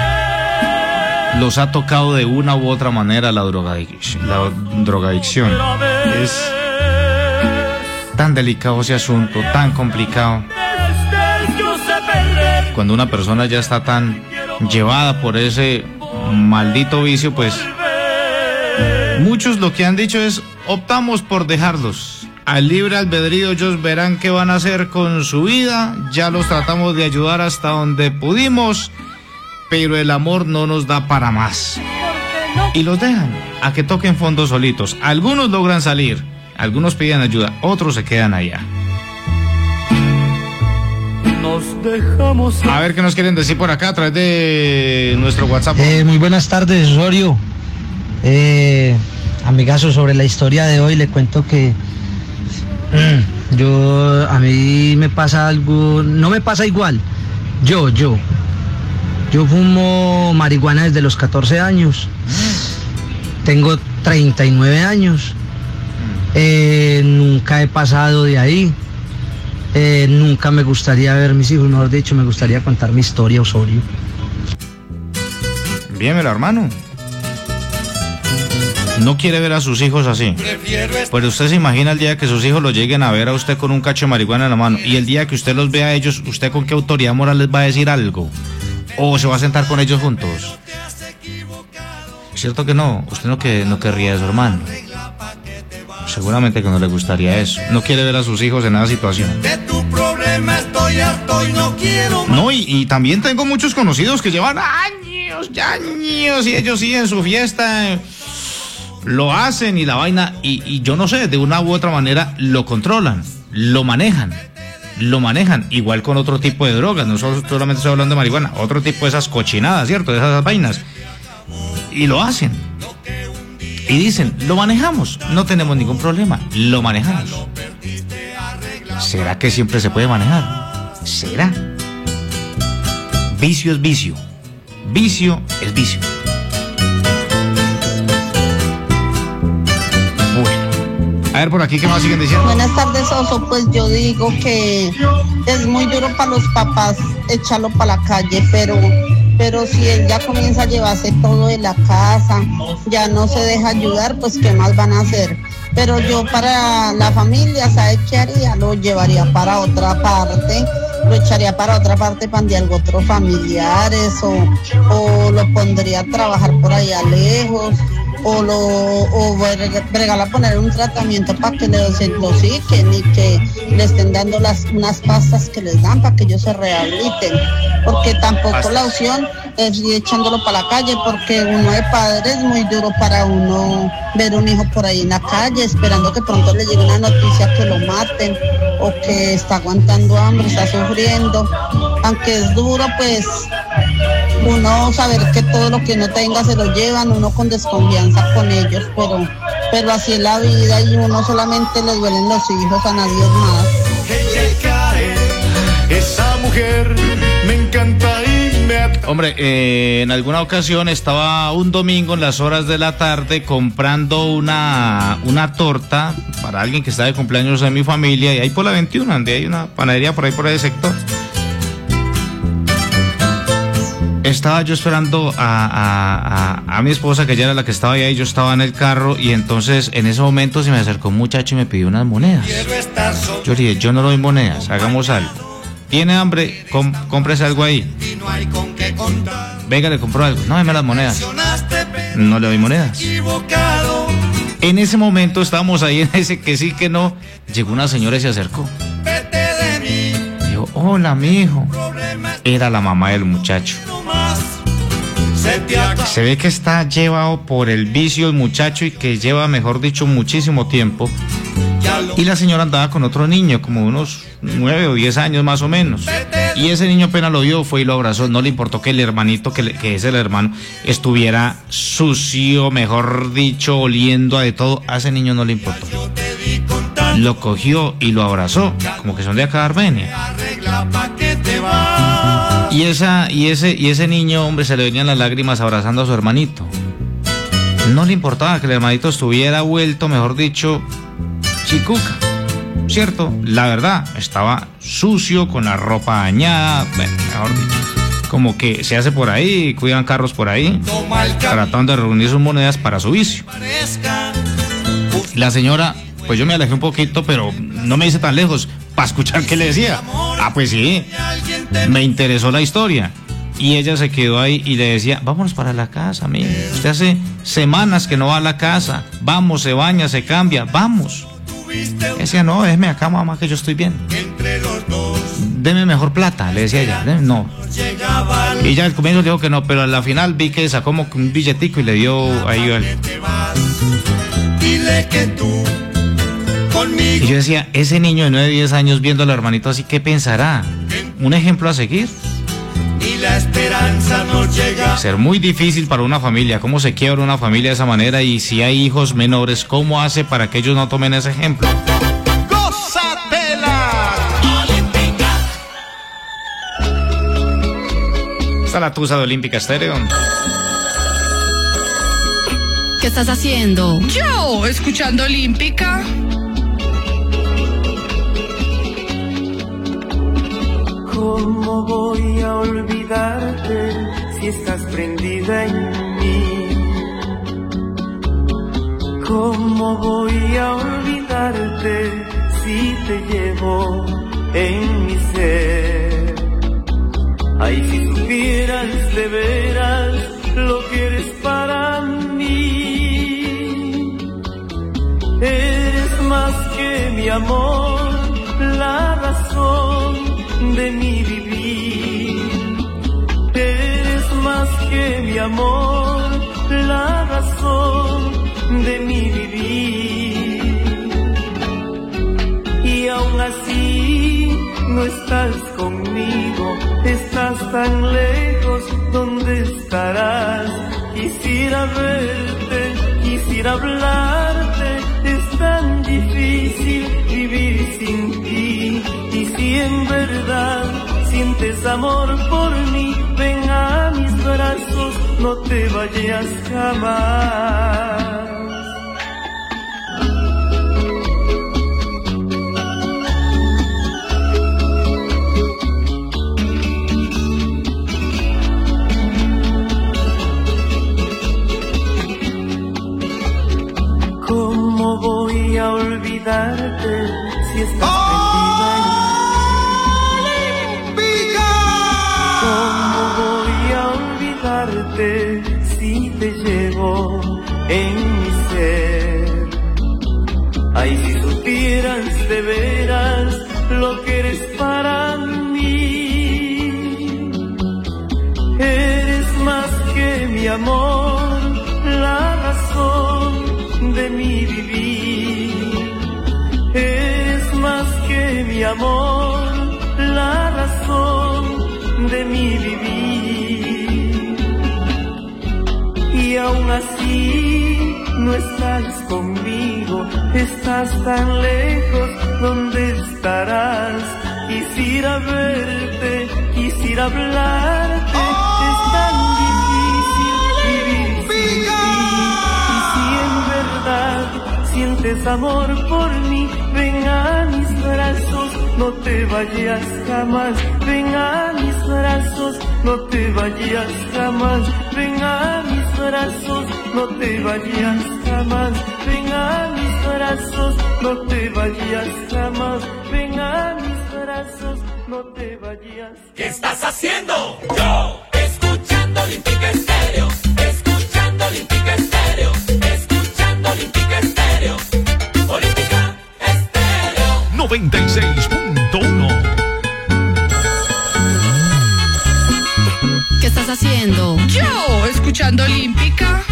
los ha tocado de una u otra manera la, drogadic- la drogadicción. Es tan delicado ese asunto, tan complicado. Cuando una persona ya está tan llevada por ese maldito vicio, pues muchos lo que han dicho es optamos por dejarlos. Al libre albedrío ellos verán qué van a hacer con su vida. Ya los tratamos de ayudar hasta donde pudimos, pero el amor no nos da para más. Y los dejan a que toquen fondo solitos. Algunos logran salir, algunos piden ayuda, otros se quedan allá. Nos dejamos. A ver qué nos quieren decir por acá a través de nuestro WhatsApp. Eh, muy buenas tardes, Osorio. Eh, amigazo, sobre la historia de hoy le cuento que mm, yo a mí me pasa algo, no me pasa igual. Yo, yo. Yo fumo marihuana desde los 14 años. Tengo 39 años. Eh, nunca he pasado de ahí. Eh, nunca me gustaría ver mis hijos, mejor dicho, me gustaría contar mi historia, Osorio. Bien, hermano. No quiere ver a sus hijos así. Pues usted se imagina el día que sus hijos lo lleguen a ver a usted con un cacho de marihuana en la mano y el día que usted los vea a ellos, ¿usted con qué autoridad moral les va a decir algo? ¿O se va a sentar con ellos juntos? ¿Cierto que no? Usted no, que, no querría eso, hermano. Seguramente que no le gustaría eso. No quiere ver a sus hijos en esa situación. De tu problema estoy harto y no quiero más. No, y, y también tengo muchos conocidos que llevan años, años, y ellos sí en su fiesta eh, lo hacen y la vaina, y, y yo no sé, de una u otra manera lo controlan, lo manejan, lo manejan, igual con otro tipo de drogas, no solamente estoy hablando de marihuana, otro tipo de esas cochinadas, ¿cierto? De esas vainas. Y lo hacen. Y dicen, lo manejamos, no tenemos ningún problema, lo manejamos. ¿Será que siempre se puede manejar? ¿Será? Vicio es vicio. Vicio es vicio. Bueno. A ver por aquí, ¿qué más siguen diciendo? Buenas tardes, Oso. Pues yo digo que es muy duro para los papás echarlo para la calle, pero, pero si él ya comienza a llevarse todo de la casa, ya no se deja ayudar, pues ¿qué más van a hacer? Pero yo para la familia, ¿sabe qué haría? Lo llevaría para otra parte, lo echaría para otra parte para de algo otros familiares o, o lo pondría a trabajar por allá lejos o lo o a poner un tratamiento para que le desintoxiquen y que le estén dando las unas pastas que les dan para que ellos se rehabiliten porque tampoco la opción es ir echándolo para la calle porque uno de padre es muy duro para uno ver un hijo por ahí en la calle esperando que pronto le llegue una noticia que lo maten o que está aguantando hambre, está sufriendo. Aunque es duro, pues uno saber que todo lo que uno tenga se lo llevan, uno con desconfianza con ellos, pero, pero así es la vida y uno solamente le duelen los hijos a nadie más. atrae. Hombre, eh, en alguna ocasión estaba un domingo en las horas de la tarde comprando una, una torta para alguien que está de cumpleaños en mi familia y ahí por la 21, donde hay una panadería por ahí por ese sector. Estaba yo esperando a, a- a- mi esposa, que ella era la que estaba ahí, yo estaba en el carro y entonces en ese momento se me acercó un muchacho y me pidió unas monedas. Yo le dije, yo no doy monedas, hagamos algo. ¿Tiene hambre? Com- cómprese algo ahí. Venga, le compro algo. No, deme las monedas. No le doy monedas. En ese momento estábamos ahí en ese que sí, que no. Llegó una señora y se acercó. Dijo, hola, mi hijo. Era la mamá del muchacho. Se ve que está llevado por el vicio el muchacho y que lleva, mejor dicho, muchísimo tiempo. Y la señora andaba con otro niño, como unos nueve o diez años más o menos. Y ese niño apenas lo vio, fue y lo abrazó. No le importó que el hermanito, que, es el hermano, estuviera sucio, mejor dicho, oliendo a de todo. A ese niño no le importó. Lo cogió y lo abrazó, como que son de acá de Armenia. Y, esa, y, ese, y ese niño, hombre, se le venían las lágrimas abrazando a su hermanito. No le importaba que el hermanito estuviera vuelto, mejor dicho, chicuca. ¿Cierto? La verdad, estaba sucio, con la ropa dañada, mejor dicho. Como que se hace por ahí, cuidan carros por ahí, tratando de reunir sus monedas para su vicio. La señora, pues yo me alejé un poquito, pero no me hice tan lejos para escuchar qué le decía. Ah, pues sí, me interesó la historia. Y ella se quedó ahí y le decía, vámonos para la casa, amigo. Usted hace semanas que no va a la casa. Vamos, se baña, se cambia, vamos. Decía, no, déjeme acá, mamá, que yo estoy bien. Deme mejor plata, le decía ella. "Deme- No. Y ya al comienzo dijo que no, pero a la final vi que sacó como un billetico y le dio ahí tú Y yo decía, ese niño de 9, 10 años viendo al hermanito así, ¿qué pensará? ¿Un ejemplo a seguir? y la esperanza nos llega. Ser muy difícil para una familia. ¿Cómo se quiebra una familia de esa manera? Y si hay hijos menores, ¿cómo hace para que ellos no tomen ese ejemplo? Está la tusa de Olímpica Estéreo. ¿Qué estás haciendo? Yo, escuchando Olímpica. ¿Cómo voy a olvidarte si estás prendida en mí? ¿Cómo voy a olvidarte si te llevo en mi ser? Ay, si supieras de veras lo que eres para mí. Eres más que mi amor, la razón de mi vivir. Eres más que mi amor, la razón de mi vivir. Y aún así no estás conmigo, estás tan lejos, ¿dónde estarás? Quisiera verte, quisiera hablarte, es tan difícil en verdad sientes amor por mí, ven a mis brazos, no te vayas jamás. De veras lo que eres para mí. Eres más que mi amor, la razón de mi vivir. Eres más que mi amor, la razón de mi vivir. Y aún así no estás conmigo, estás tan lejos, ¿dónde estarás? quisiera verte, quisiera hablarte. Es tan difícil vivir sin ti. Y si en verdad sientes amor por mí, ven a mis brazos, no te vayas jamás. Ven a mis brazos, no te vayas jamás. Ven a mis brazos, no te vayas jamás. Ven a mis brazos, no te vayas jamás. Ven a mis brazos, no te vayas. ¿Qué estás haciendo? Yo, escuchando Olímpica Estéreo, escuchando Olímpica Estéreo, escuchando Olímpica Estéreo, Olímpica Estéreo. 96.1 ¿Qué estás haciendo? Yo, escuchando Olímpica.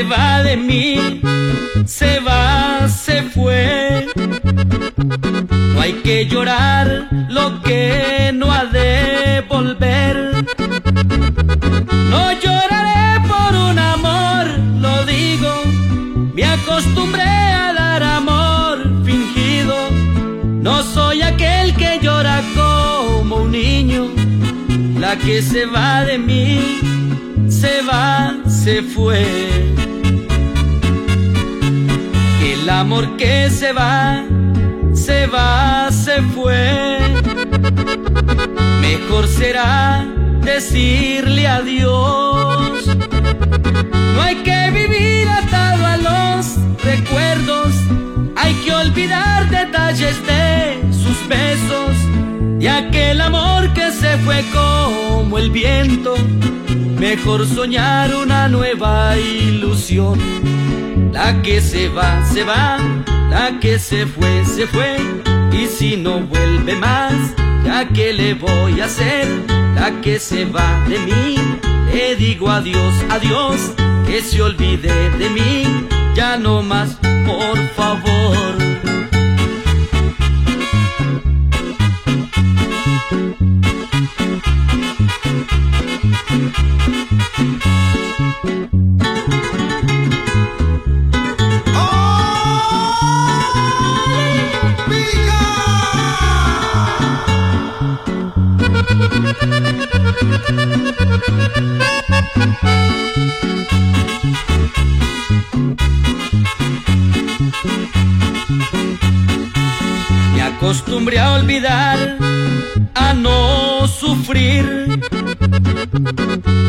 Se va de mí, se va, se fue. No hay que llorar lo que no ha de volver. No lloraré por un amor, lo digo. Me acostumbré a dar amor fingido. No soy aquel que llora como un niño. La que se va de mí, se va, se fue. El amor que se va, se va, se fue. Mejor será decirle adiós. No hay que vivir atado a los recuerdos. Hay que olvidar detalles de sus besos. Y aquel amor que se fue como el viento. Mejor soñar una nueva ilusión. La que se va, se va. La que se fue, se fue. Y si no vuelve más, ya que le voy a hacer. La que se va de mí, le digo adiós, adiós. Que se olvide de mí, ya no más, por favor. Me acostumbré a olvidar, a no sufrir.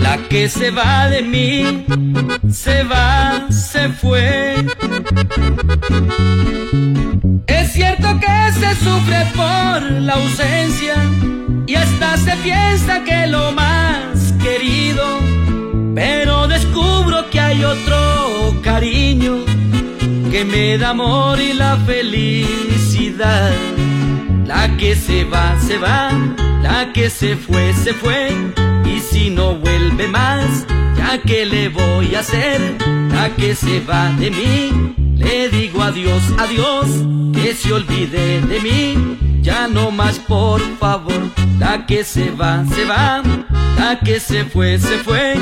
La que se va de mí, se va, se fue. Es cierto que se sufre por la ausencia y hasta se piensa que lo más querido, pero descubro que hay otro cariño que me da amor y la felicidad. La que se va, se va, la que se fue, se fue, y si no vuelve más, ya que le voy a hacer, la que se va de mí, le digo adiós, adiós, que se olvide de mí, ya no más por favor, la que se va, se va, la que se fue, se fue,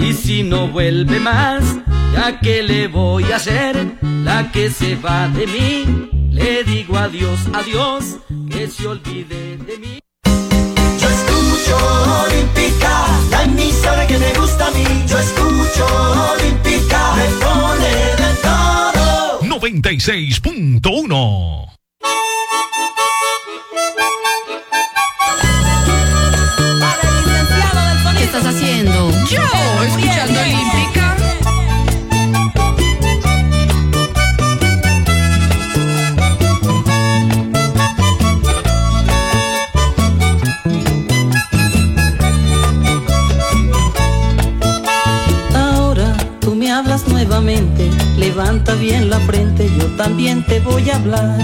y si no vuelve más, ya que le voy a hacer, la que se va de mí, le digo adiós, adiós, que se olvide 96.1 ¿Qué estás haciendo? Yo, escuchando Olímpica. Levanta bien la frente, yo también te voy a hablar.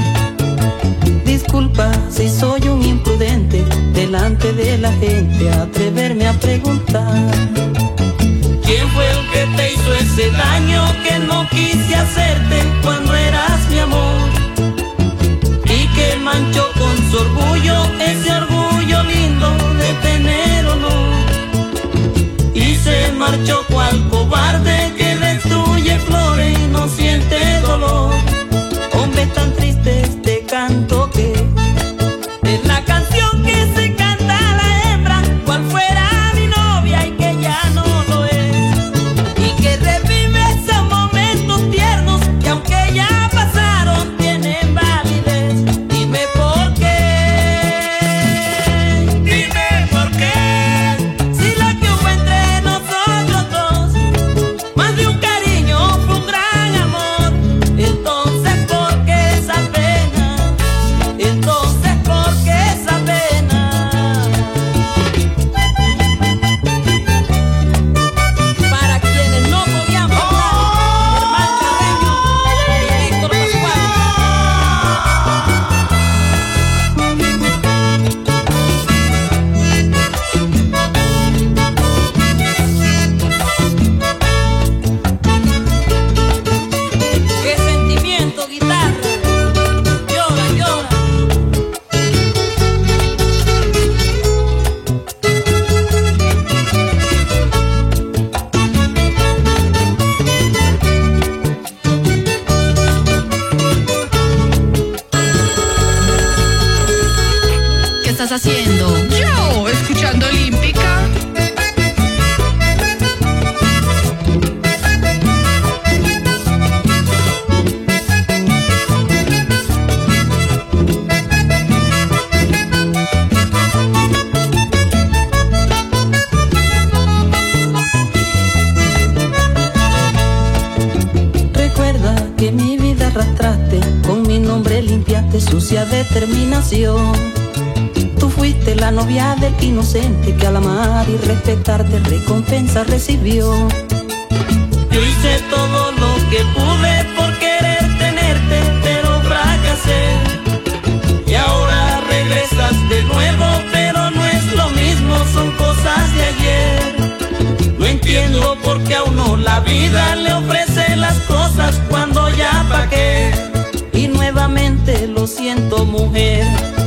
Disculpa si soy un imprudente, delante de la gente atreverme a preguntar. ¿Quién fue el que te hizo ese daño que no quise hacerte cuando eras mi amor? Y que manchó con su orgullo ese orgullo lindo de tener honor. Y se marchó cual cobarde determinación. Tú fuiste la novia del inocente que al amar y respetarte recompensa recibió. Yo hice todo lo que pude por querer tenerte, pero fracasé. Y ahora regresas de nuevo, pero no es lo mismo, son cosas de ayer. No entiendo por qué a uno la vida le lo siento,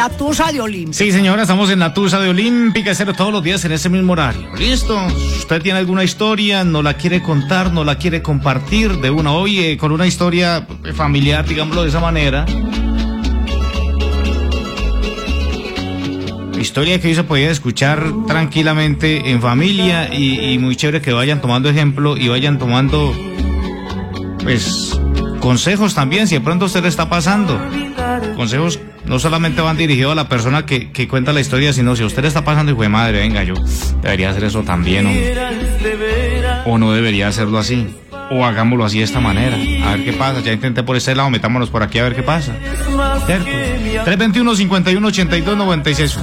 la tusa de Olímpica. Sí, señora, estamos en la Tusa de Olímpica, todos los días en ese mismo horario. ¿Listo? Usted tiene alguna historia, no la quiere contar, no la quiere compartir de una, oye, con una historia familiar, digámoslo de esa manera. Historia que hoy se podía escuchar tranquilamente en familia y, y muy chévere que vayan tomando ejemplo y vayan tomando, pues, consejos también, si de pronto usted le está pasando. Consejos no solamente van dirigidos a la persona que, que cuenta la historia, sino si usted le está pasando, hijo de madre, venga, yo debería hacer eso también, o, no debería hacerlo así, o hagámoslo así de esta manera, a ver qué pasa, ya intenté por ese lado, metámonos por aquí a ver qué pasa. ¿Cierto? 321-51-82-96.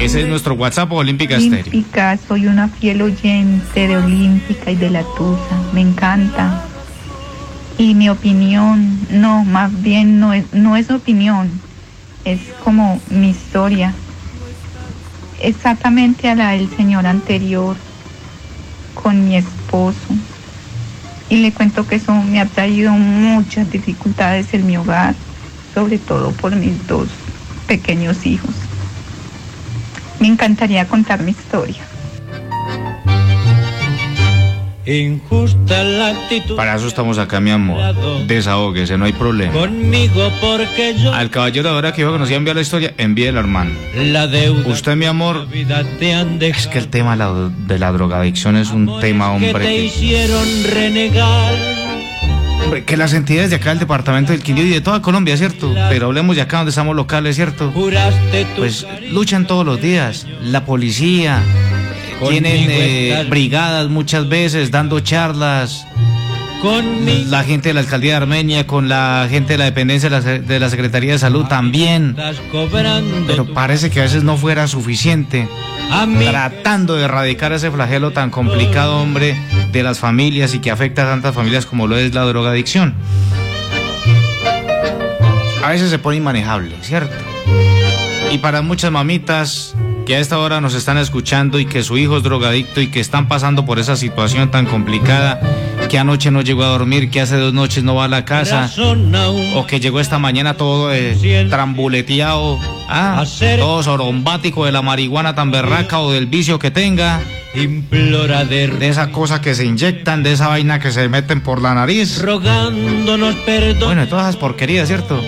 Ese es nuestro WhatsApp Olímpica Estéreo. Olímpica, soy una fiel oyente de Olímpica y de la Tusa, me encanta. Y mi opinión, no, más bien no es, no es opinión, es como mi historia, exactamente a la del señor anterior, con mi esposo. Y le cuento que eso me ha traído muchas dificultades en mi hogar, sobre todo por mis dos pequeños hijos. Me encantaría contar mi historia. Injusta la actitud Para eso estamos acá, mi amor. Desahóguese, no hay problema. conmigo porque yo Al caballero ahora que dijo que nos iba a enviar la historia, envíela, hermano. la deuda Usted, mi amor, es que el tema de la, de drogadicción es un tema, que hombre. te que- hicieron renegar. Hombre, que las entidades de acá del departamento del Quindío y de toda Colombia, ¿cierto? Pero hablemos de acá donde estamos locales, ¿cierto? Pues luchan todos los días. La policía, tienen eh, brigadas muchas veces dando charlas. conmigo La gente de la alcaldía de Armenia con la gente de la dependencia de la, Secretaría de Salud también. Pero parece que a veces no fuera suficiente. Tratando de erradicar ese flagelo tan complicado, hombre, de las familias y que afecta a tantas familias como lo es la drogadicción. A veces se pone inmanejable, ¿cierto? Y para muchas mamitas que a esta hora nos están escuchando y que su hijo es drogadicto y que están pasando por esa situación tan complicada, que anoche no llegó a dormir, que hace dos noches no va a la casa, o que llegó esta mañana todo eh, trambuleteado, ah, todo sorombático de la marihuana tan berraca o del vicio que tenga, de esa cosa que se inyectan, de esa vaina que se meten por la nariz. rogándonos perdón Bueno, de todas esas porquerías, ¿cierto?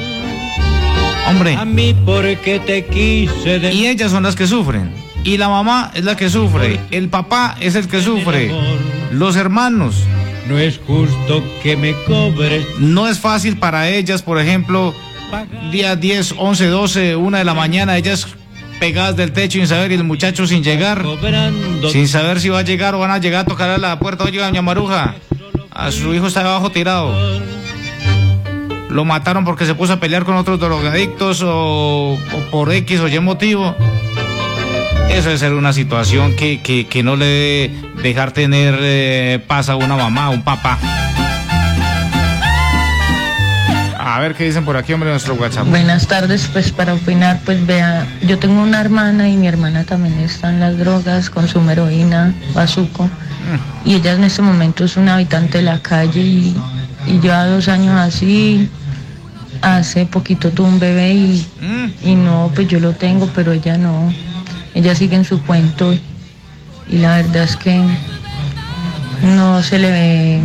Hombre. a mí porque te quise de Y ellas son las que sufren. Y la mamá es la que sufre. El papá es el que sufre. Los hermanos. no es justo que me cobres No es fácil para ellas, por ejemplo, día 10, 11, 12, 1 de la mañana, ellas pegadas del techo sin saber y el muchacho sin llegar, sin saber si va a llegar o van a llegar a tocar a la puerta. Oye, doña Maruja, a su hijo está abajo tirado. Lo mataron porque se puso a pelear con otros drogadictos o, o por X o Y motivo. Eso es ser una situación que, que, que no le debe dejar tener eh, paz a una mamá, a un papá. A ver qué dicen por aquí, hombre, nuestro WhatsApp. Buenas tardes, pues para opinar, pues vea, yo tengo una hermana y mi hermana también está en las drogas, consume heroína, bazuco, y ella en este momento es una habitante de la calle y, y lleva dos años así, hace poquito tuvo un bebé y, y no, pues yo lo tengo, pero ella no, ella sigue en su cuento y, y la verdad es que no se le ve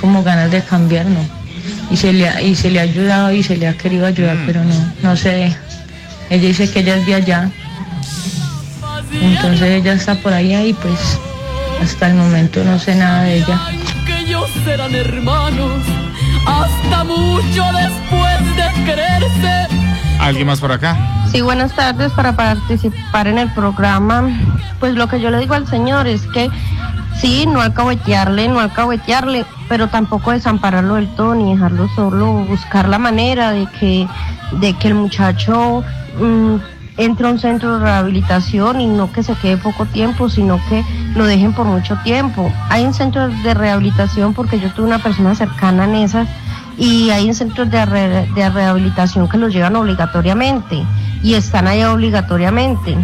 como ganas de cambiar, ¿no? y se le ha, y se le ha ayudado y se le ha querido ayudar, pero no, no se deja. Ella dice que ella es de allá. Entonces ella está por allá y pues hasta el momento no sé nada de ella. que ellos serán hermanos hasta mucho después de quererse. ¿Alguien más por acá? Sí, buenas tardes para participar en el programa. Pues lo que yo le digo al señor es que sí, no alcahuetearle, no alcahuetearle, pero tampoco desampararlo del todo ni dejarlo solo, buscar la manera de que, de que el muchacho mm, entre a un centro de rehabilitación y no que se quede poco tiempo, sino que lo dejen por mucho tiempo. Hay un centro de rehabilitación porque yo tuve una persona cercana en esas y hay centros de, de rehabilitación que los llevan obligatoriamente y están allá obligatoriamente.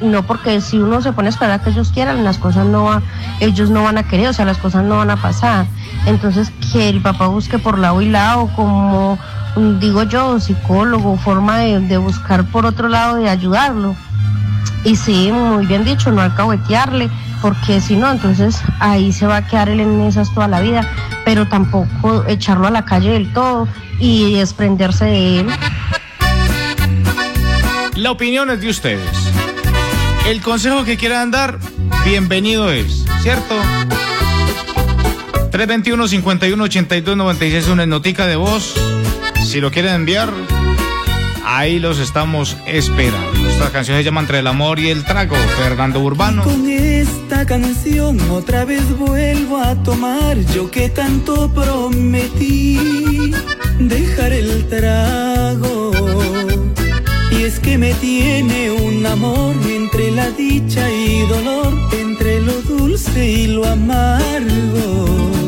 No porque si uno se pone a esperar a que ellos quieran, las cosas no ellos no van a querer, o sea, las cosas no van a pasar. Entonces que el papá busque por lado y lado, como digo yo, psicólogo, forma de, buscar por otro lado de ayudarlo. Y sí, muy bien dicho, no alcahuetearle, porque si no, entonces ahí se va a quedar él en esas toda la vida, pero tampoco echarlo a la calle del todo y desprenderse de él. La opinión es de ustedes. El consejo que quieran dar, bienvenido es, ¿cierto? 321 51 82 96 una notica de voz. Si lo quieren enviar, ahí los estamos esperando. Esta canción se llama Entre el amor y el trago, Fernando Urbano. Con esta canción otra vez vuelvo a tomar yo que tanto prometí dejar el trago. Y es que me tiene un amor entre la dicha y dolor, entre lo dulce y lo amargo.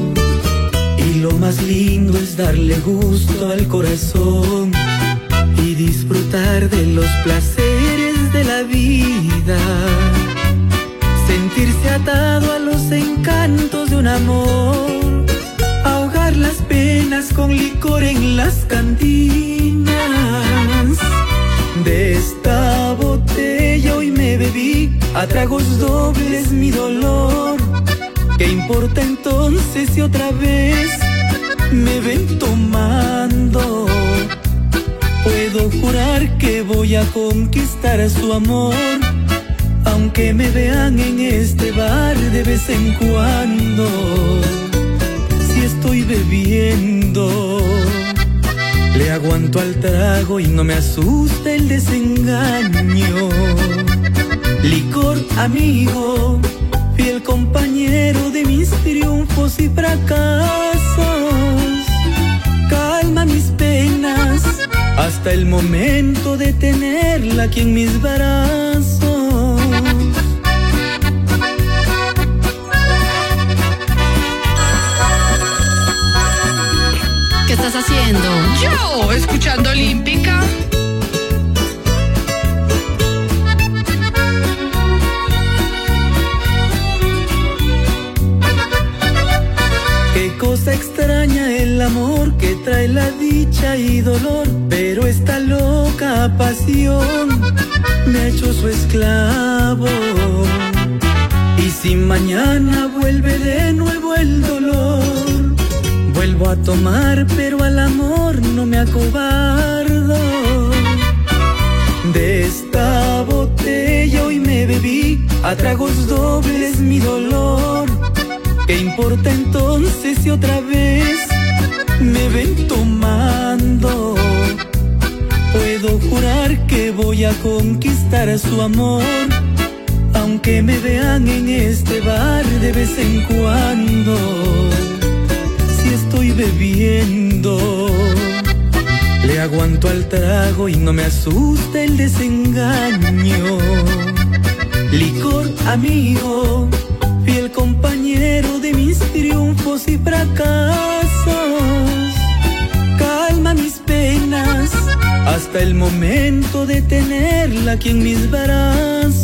Lo más lindo es darle gusto al corazón y disfrutar de los placeres de la vida. Sentirse atado a los encantos de un amor, ahogar las penas con licor en las cantinas. De esta botella hoy me bebí a tragos dobles mi dolor. ¿Qué importa entonces si otra vez me ven tomando? Puedo jurar que voy a conquistar su amor, aunque me vean en este bar de vez en cuando. Si estoy bebiendo, le aguanto al trago y no me asusta el desengaño. Licor amigo, fiel compañero de mis triunfos y fracasos. Hasta el momento de tenerla aquí en mis brazos. ¿Qué estás haciendo? Yo, escuchando Olímpica. Amor que trae la dicha y dolor, pero esta loca pasión me ha hecho su esclavo. Y si mañana vuelve de nuevo el dolor, vuelvo a tomar, pero al amor no me acobardo. De esta botella hoy me bebí a tragos dobles mi dolor. ¿Qué importa entonces si otra vez me ven tomando? Puedo jurar que voy a conquistar su amor, aunque me vean en este bar de vez en cuando. Si estoy bebiendo, le aguanto al trago y no me asusta el desengaño. Licor amigo, fiel compañero de mis triunfos y fracasos. Hasta el momento de tenerla aquí en mis brazos.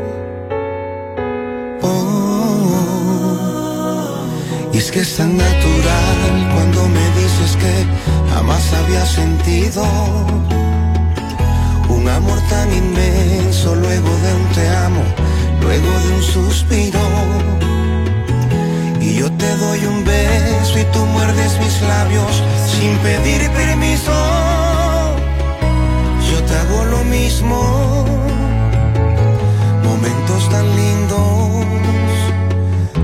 Es que es tan natural cuando me dices que jamás había sentido un amor tan inmenso luego de un te amo, luego de un suspiro. Y yo te doy un beso y tú muerdes mis labios sin pedir permiso. Yo te hago lo mismo, momentos tan lindos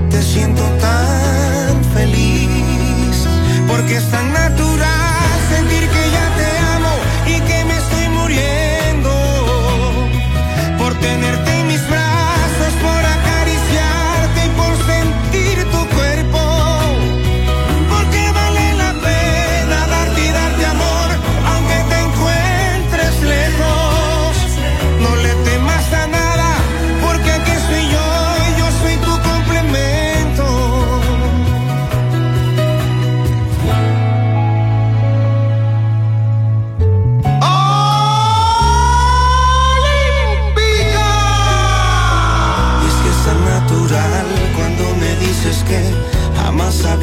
te siento porque es tan natural sentir que ya te amo y que me estoy muriendo por tenerte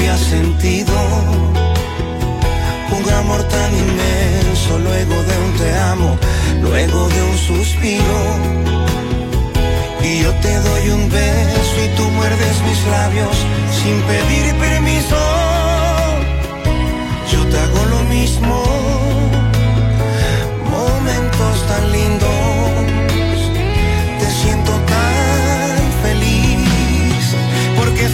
había sentido un amor tan inmenso luego de un te amo, luego de un suspiro. Y yo te doy un beso y tú muerdes mis labios sin pedir permiso. Yo te hago lo mismo. Momentos tan lindos. Te siento tan feliz. Porque es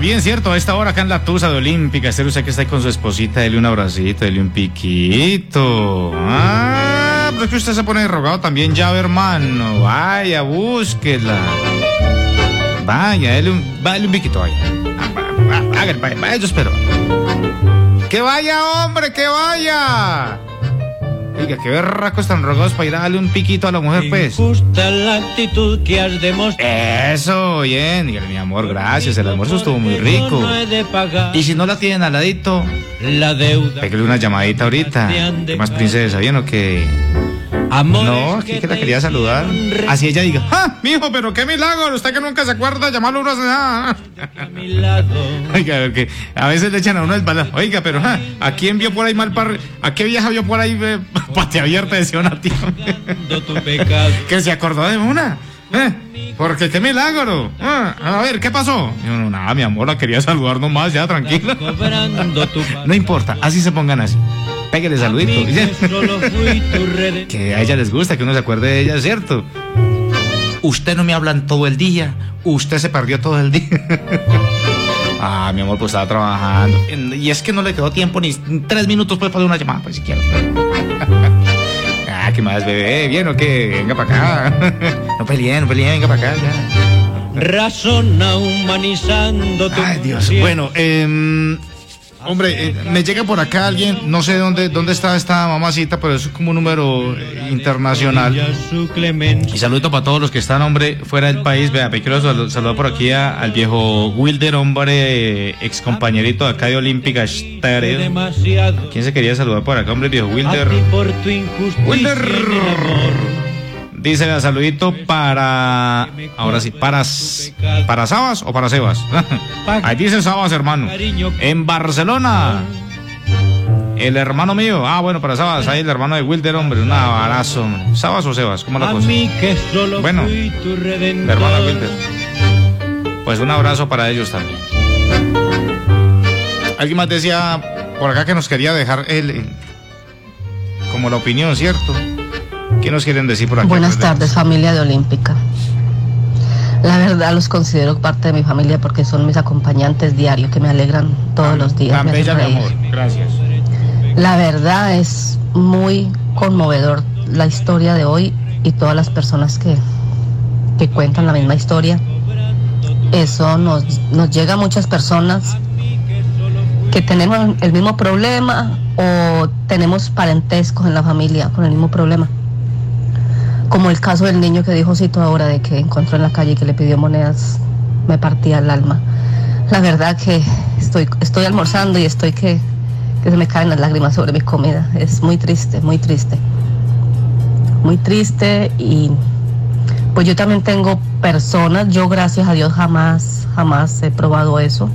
también, ¿cierto? A esta hora acá en la Tusa de Olímpica. Esther, usted que está ahí con su esposita, dele un abracito, dele un piquito. Ah, pero es que usted se pone rogado también, ya, hermano. Vaya, búsquela. Vaya, dele un, un piquito, vaya. Va- Hágale, vaya, vaya, yo espero. ¡Que vaya, hombre, que vaya! Oiga, qué berracos tan rogados para ir a darle un piquito a la mujer, pues. gusta la actitud que has demostrado. Eso, bien. Dígale, mi amor, gracias. El almuerzo estuvo muy rico. Y si no la tienen al ladito, la deuda. pégale una llamadita ahorita. ¿Qué más princesa? ¿Bien o qué? No, aquí que la quería saludar. Así ella diga, ¡ah, mijo, pero qué milagro! Usted que nunca se acuerda llamarlo uno hace nada. Oiga, que a veces le echan a uno el balón. Oiga, pero ah, ¿a quién vio por ahí mal par... ¿A qué vieja vio por ahí eh, pate abierta? Decía una tía. que se acordó de una. Eh, porque qué milagro. Ah, a ver, ¿qué pasó? Yo, no, nada, mi amor, la quería saludar nomás, ya, tranquila. no importa, así se pongan así. Pégale saludito. que a ella les gusta que uno se acuerde de ella, ¿cierto? Usted no me hablan todo el día, usted se perdió todo el día. ah, mi amor, pues estaba trabajando. Y es que no le quedó tiempo ni tres minutos pues para una llamada, pues siquiera. ah, ¿qué más, bebé? ¿Bien o qué? Venga para acá. no peleen, no peleen, venga para acá, ya. Razona humanizando tu Ay, Dios. Bueno, eh, hombre, eh, me llega por acá alguien, no sé dónde, dónde está esta mamacita, pero es como un número eh, internacional. Y saludo para todos los que están, hombre, fuera del país. Vea, me quiero sal- saludar por aquí a- al viejo Wilder, hombre, ex compañerito de acá de Olímpica Estéreo. ¿Quién se quería saludar por acá, hombre, el viejo Wilder? Wilder. Dice el saludito para. Ahora sí, para. ¿Para Sabas o para Sebas? Ahí dice Sabas, hermano. En Barcelona. El hermano mío. Ah, bueno, para Sabas. Ahí el hermano de Wilder, hombre. Un abrazo, hombre. ¿Sabas o Sebas? ¿Cómo la cosa? Bueno, El hermano de Wilder. Pues un abrazo para ellos también. Alguien más decía por acá que nos quería dejar el. el- como la opinión, ¿cierto? ¿Qué nos quieren decir por aquí? Buenas tardes, familia de Olímpica. La verdad los considero parte de mi familia porque son mis acompañantes diarios que me alegran todos los días. Tan bella, mi amor. Gracias. La verdad es muy conmovedor la historia de hoy y todas las personas que, que cuentan la misma historia. Eso nos, nos llega a muchas personas que tenemos el mismo problema o tenemos parentescos en la familia con el mismo problema. Como el caso del niño que dijo Cito ahora de que encontró en la calle y que le pidió monedas, me partía el alma. La verdad que estoy, estoy almorzando y estoy que, que se me caen las lágrimas sobre mi comida. Es muy triste, muy triste. Muy triste y pues yo también tengo personas, yo gracias a Dios jamás, jamás he probado eso,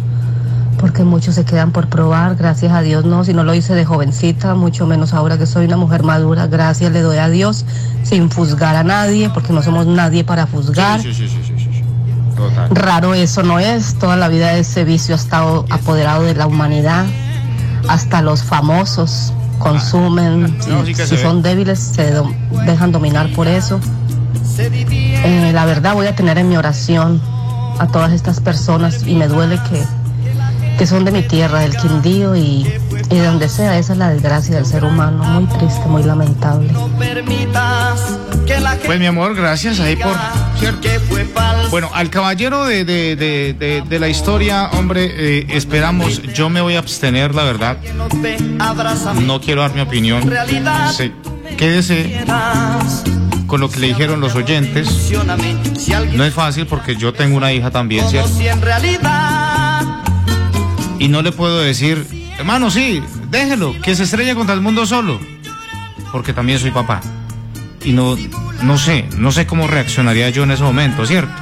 porque muchos se quedan por probar, gracias a Dios no, si no lo hice de jovencita, mucho menos ahora que soy una mujer madura, gracias le doy a Dios, sin juzgar a nadie, porque no somos nadie para juzgar. Sí, sí, sí. Total. Raro eso no es, toda la vida ese vicio ha estado apoderado de la humanidad, hasta los famosos consumen, No, sí si, ve. son débiles se do- dejan dominar por eso. Eh, la verdad voy a tener en mi oración a todas estas personas y me duele que, que son de mi tierra, del Quindío y, de donde sea, esa es la desgracia del ser humano, muy triste, muy lamentable. Pues mi amor, gracias ahí por... Bueno, al caballero de, de- de- de- la historia, hombre, eh, esperamos, yo me voy a abstener, la verdad. No quiero dar mi opinión. Sí. Quédese con lo que le dijeron los oyentes. No es fácil porque yo tengo una hija también, ¿cierto? Y no le puedo decir, hermano, sí, déjelo, que se estrelle contra el mundo solo. Porque también soy papá. Y no, no sé, no sé cómo reaccionaría yo en ese momento, ¿cierto?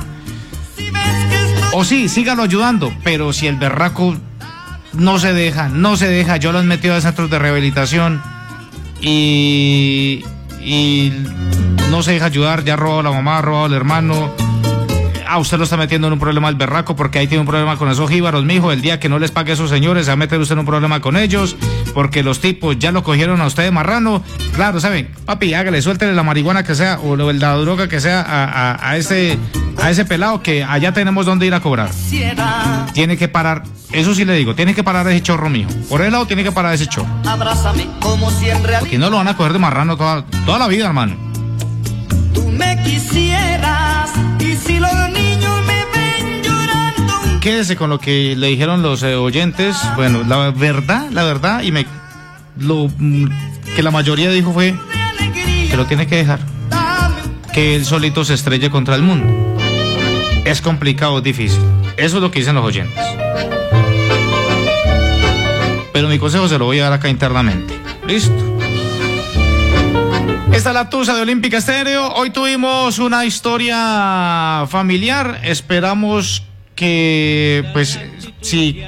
O sí, sígalo ayudando, pero si el berraco no se deja, no se deja, yo lo han metido a centros de rehabilitación y, y no se deja ayudar, ya ha robado la mamá, ha robado al hermano, a usted lo está metiendo en un problema el berraco porque ahí tiene un problema con esos jíbaros, mijo. El día que no les pague a esos señores, se va a meter usted en un problema con ellos porque los tipos ya lo cogieron a usted de marrano. Claro, ¿saben? Papi, hágale, suéltele la marihuana que sea o la droga que sea a, a- a ese, a ese pelado que allá tenemos donde ir a cobrar. Tiene que parar, eso sí le digo, tiene que parar ese chorro, mijo. Por el lado tiene que parar ese chorro. Porque no lo van a coger de marrano toda, toda la vida, hermano. tú me quisieras Quédese con lo que le dijeron los eh, oyentes. Bueno, la verdad, la verdad, y me lo mm, que la mayoría dijo fue que lo tiene que dejar. Que él solito se estrelle contra el mundo. Es complicado, es difícil. Eso es lo que dicen los oyentes. Pero mi consejo se lo voy a dar acá internamente. Listo. Esta es la Tusa de Olímpica Estéreo. Hoy tuvimos una historia familiar. Esperamos que, pues, si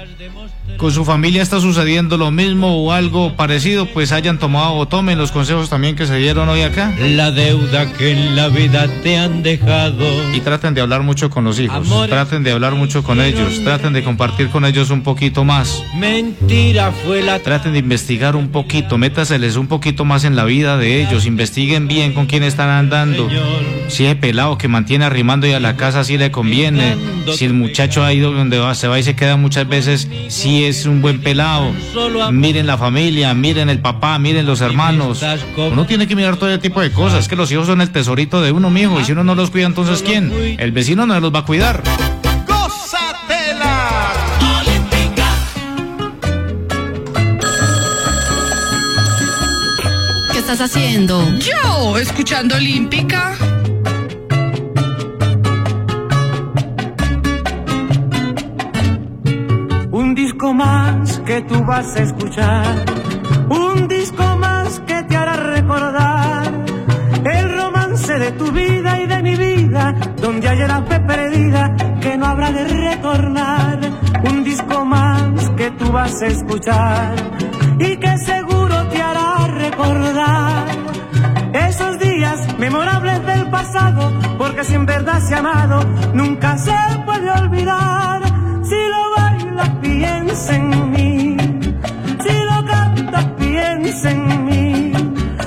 con su familia está sucediendo lo mismo o algo parecido, pues hayan tomado o tomen los consejos también que se dieron hoy acá. La deuda que en la vida te han dejado. Y traten de hablar mucho con los hijos. Traten de hablar mucho con ellos. Traten de compartir con ellos un poquito más. Mentira fue la Traten de investigar un poquito, métaseles un poquito más en la vida de ellos, investiguen bien con quién están andando. Si es pelado que mantiene arrimando y a la casa si le conviene. Si el muchacho ha ido donde va, se va y se queda muchas veces, si es un buen pelado. Miren la familia, miren el papá, miren los hermanos. Uno tiene que mirar todo ese tipo de cosas, que los hijos son el tesorito de uno, mijo, y si uno no los cuida, entonces ¿quién? El vecino no los va a cuidar. ¿Qué estás haciendo? Yo, escuchando Olímpica. Disco más que tú vas a escuchar. Un disco más que te hará recordar el romance de tu vida y de mi vida, donde ayer fe perdida que no habrá de retornar. Un disco más que tú vas a escuchar y que seguro te hará recordar esos días memorables del pasado, porque si en verdad se ha amado, nunca se puede olvidar. Si lo piensa en mí. Si lo cantas, piensa en mí.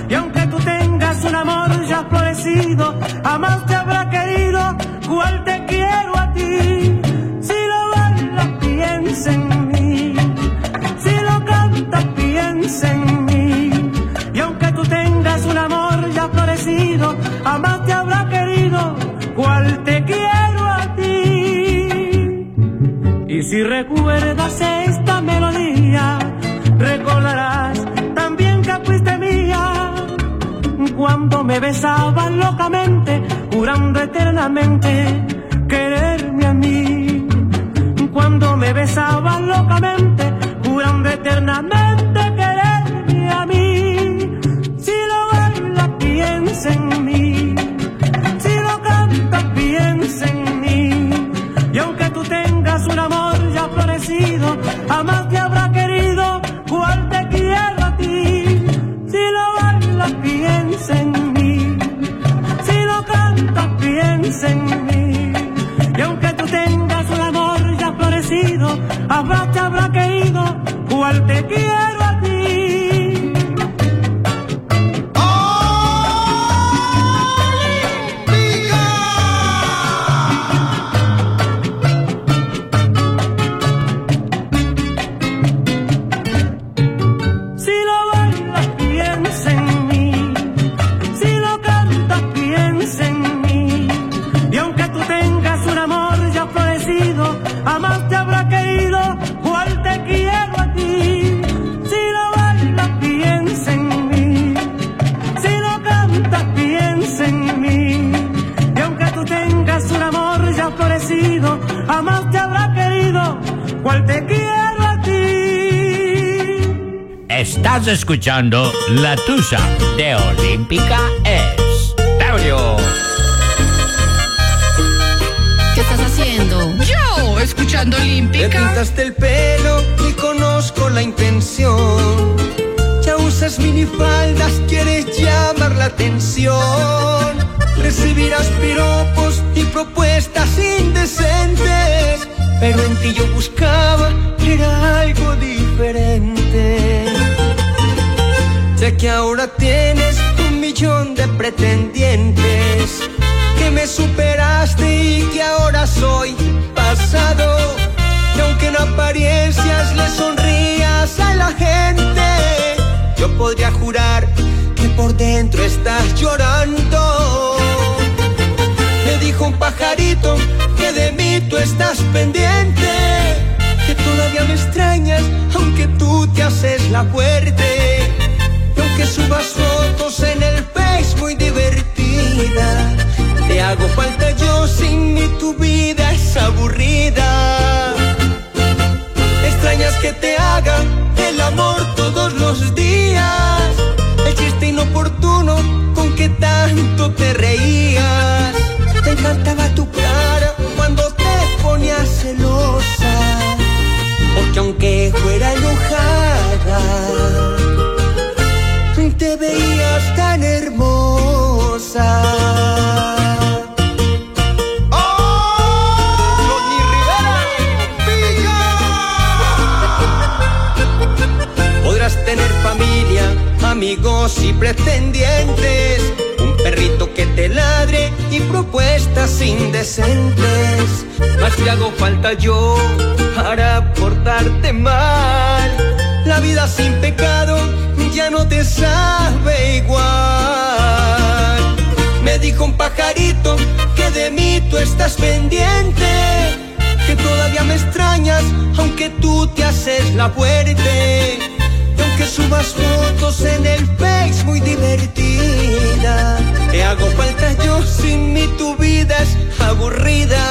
Y aunque tú tengas un amor ya florecido, jamás te habrá querido cual te si recuerdas esta melodía, recordarás también que fuiste mía. Cuando me besabas locamente, jurando eternamente quererme a mí. Cuando me besabas locamente, jurando eternamente quererme a mí. Si lo piensa en mí. Escuchando La Tusa de Olímpica Estéreo. ¿Qué estás haciendo? Yo, escuchando Me Olímpica. pintaste el pelo y conozco la intención. Ya usas minifaldas, quieres llamar la atención. Recibirás piropos y propuestas indecentes. Pero en ti yo buscaba, era algo diferente. Sé que ahora tienes un millón de pretendientes. Que me superaste y que ahora soy pasado. Y aunque en apariencias le sonrías a la gente, yo podría jurar que por dentro estás llorando. Me dijo un pajarito que de mí tú estás pendiente, que todavía me extrañas aunque tú te haces la fuerte. Subas fotos en el Face muy divertida, te hago falta yo sin mí tu vida es aburrida. Extrañas que te hagan el amor todos los días, el chiste inoportuno con que tanto te reías. Amigos y pretendientes, un perrito que te ladre y propuestas indecentes. Más te hago falta yo para portarte mal. La vida sin pecado ya no te sabe igual. Me dijo un pajarito que de mí tú estás pendiente, que todavía me extrañas aunque tú te haces la fuerte. Subas fotos en el Face muy divertida, te hago falta yo sin mí tu vida es aburrida.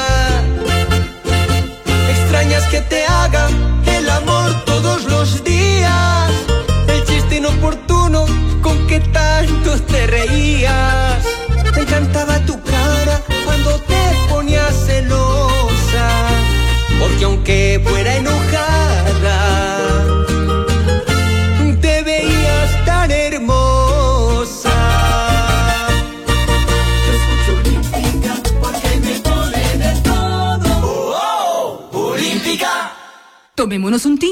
Extrañas que te haga el amor todos los días, el chiste inoportuno con que tanto te reías. Te encantaba tu cara cuando te ponías celosa, porque aunque fuera enojada, Tomémonos un tinto.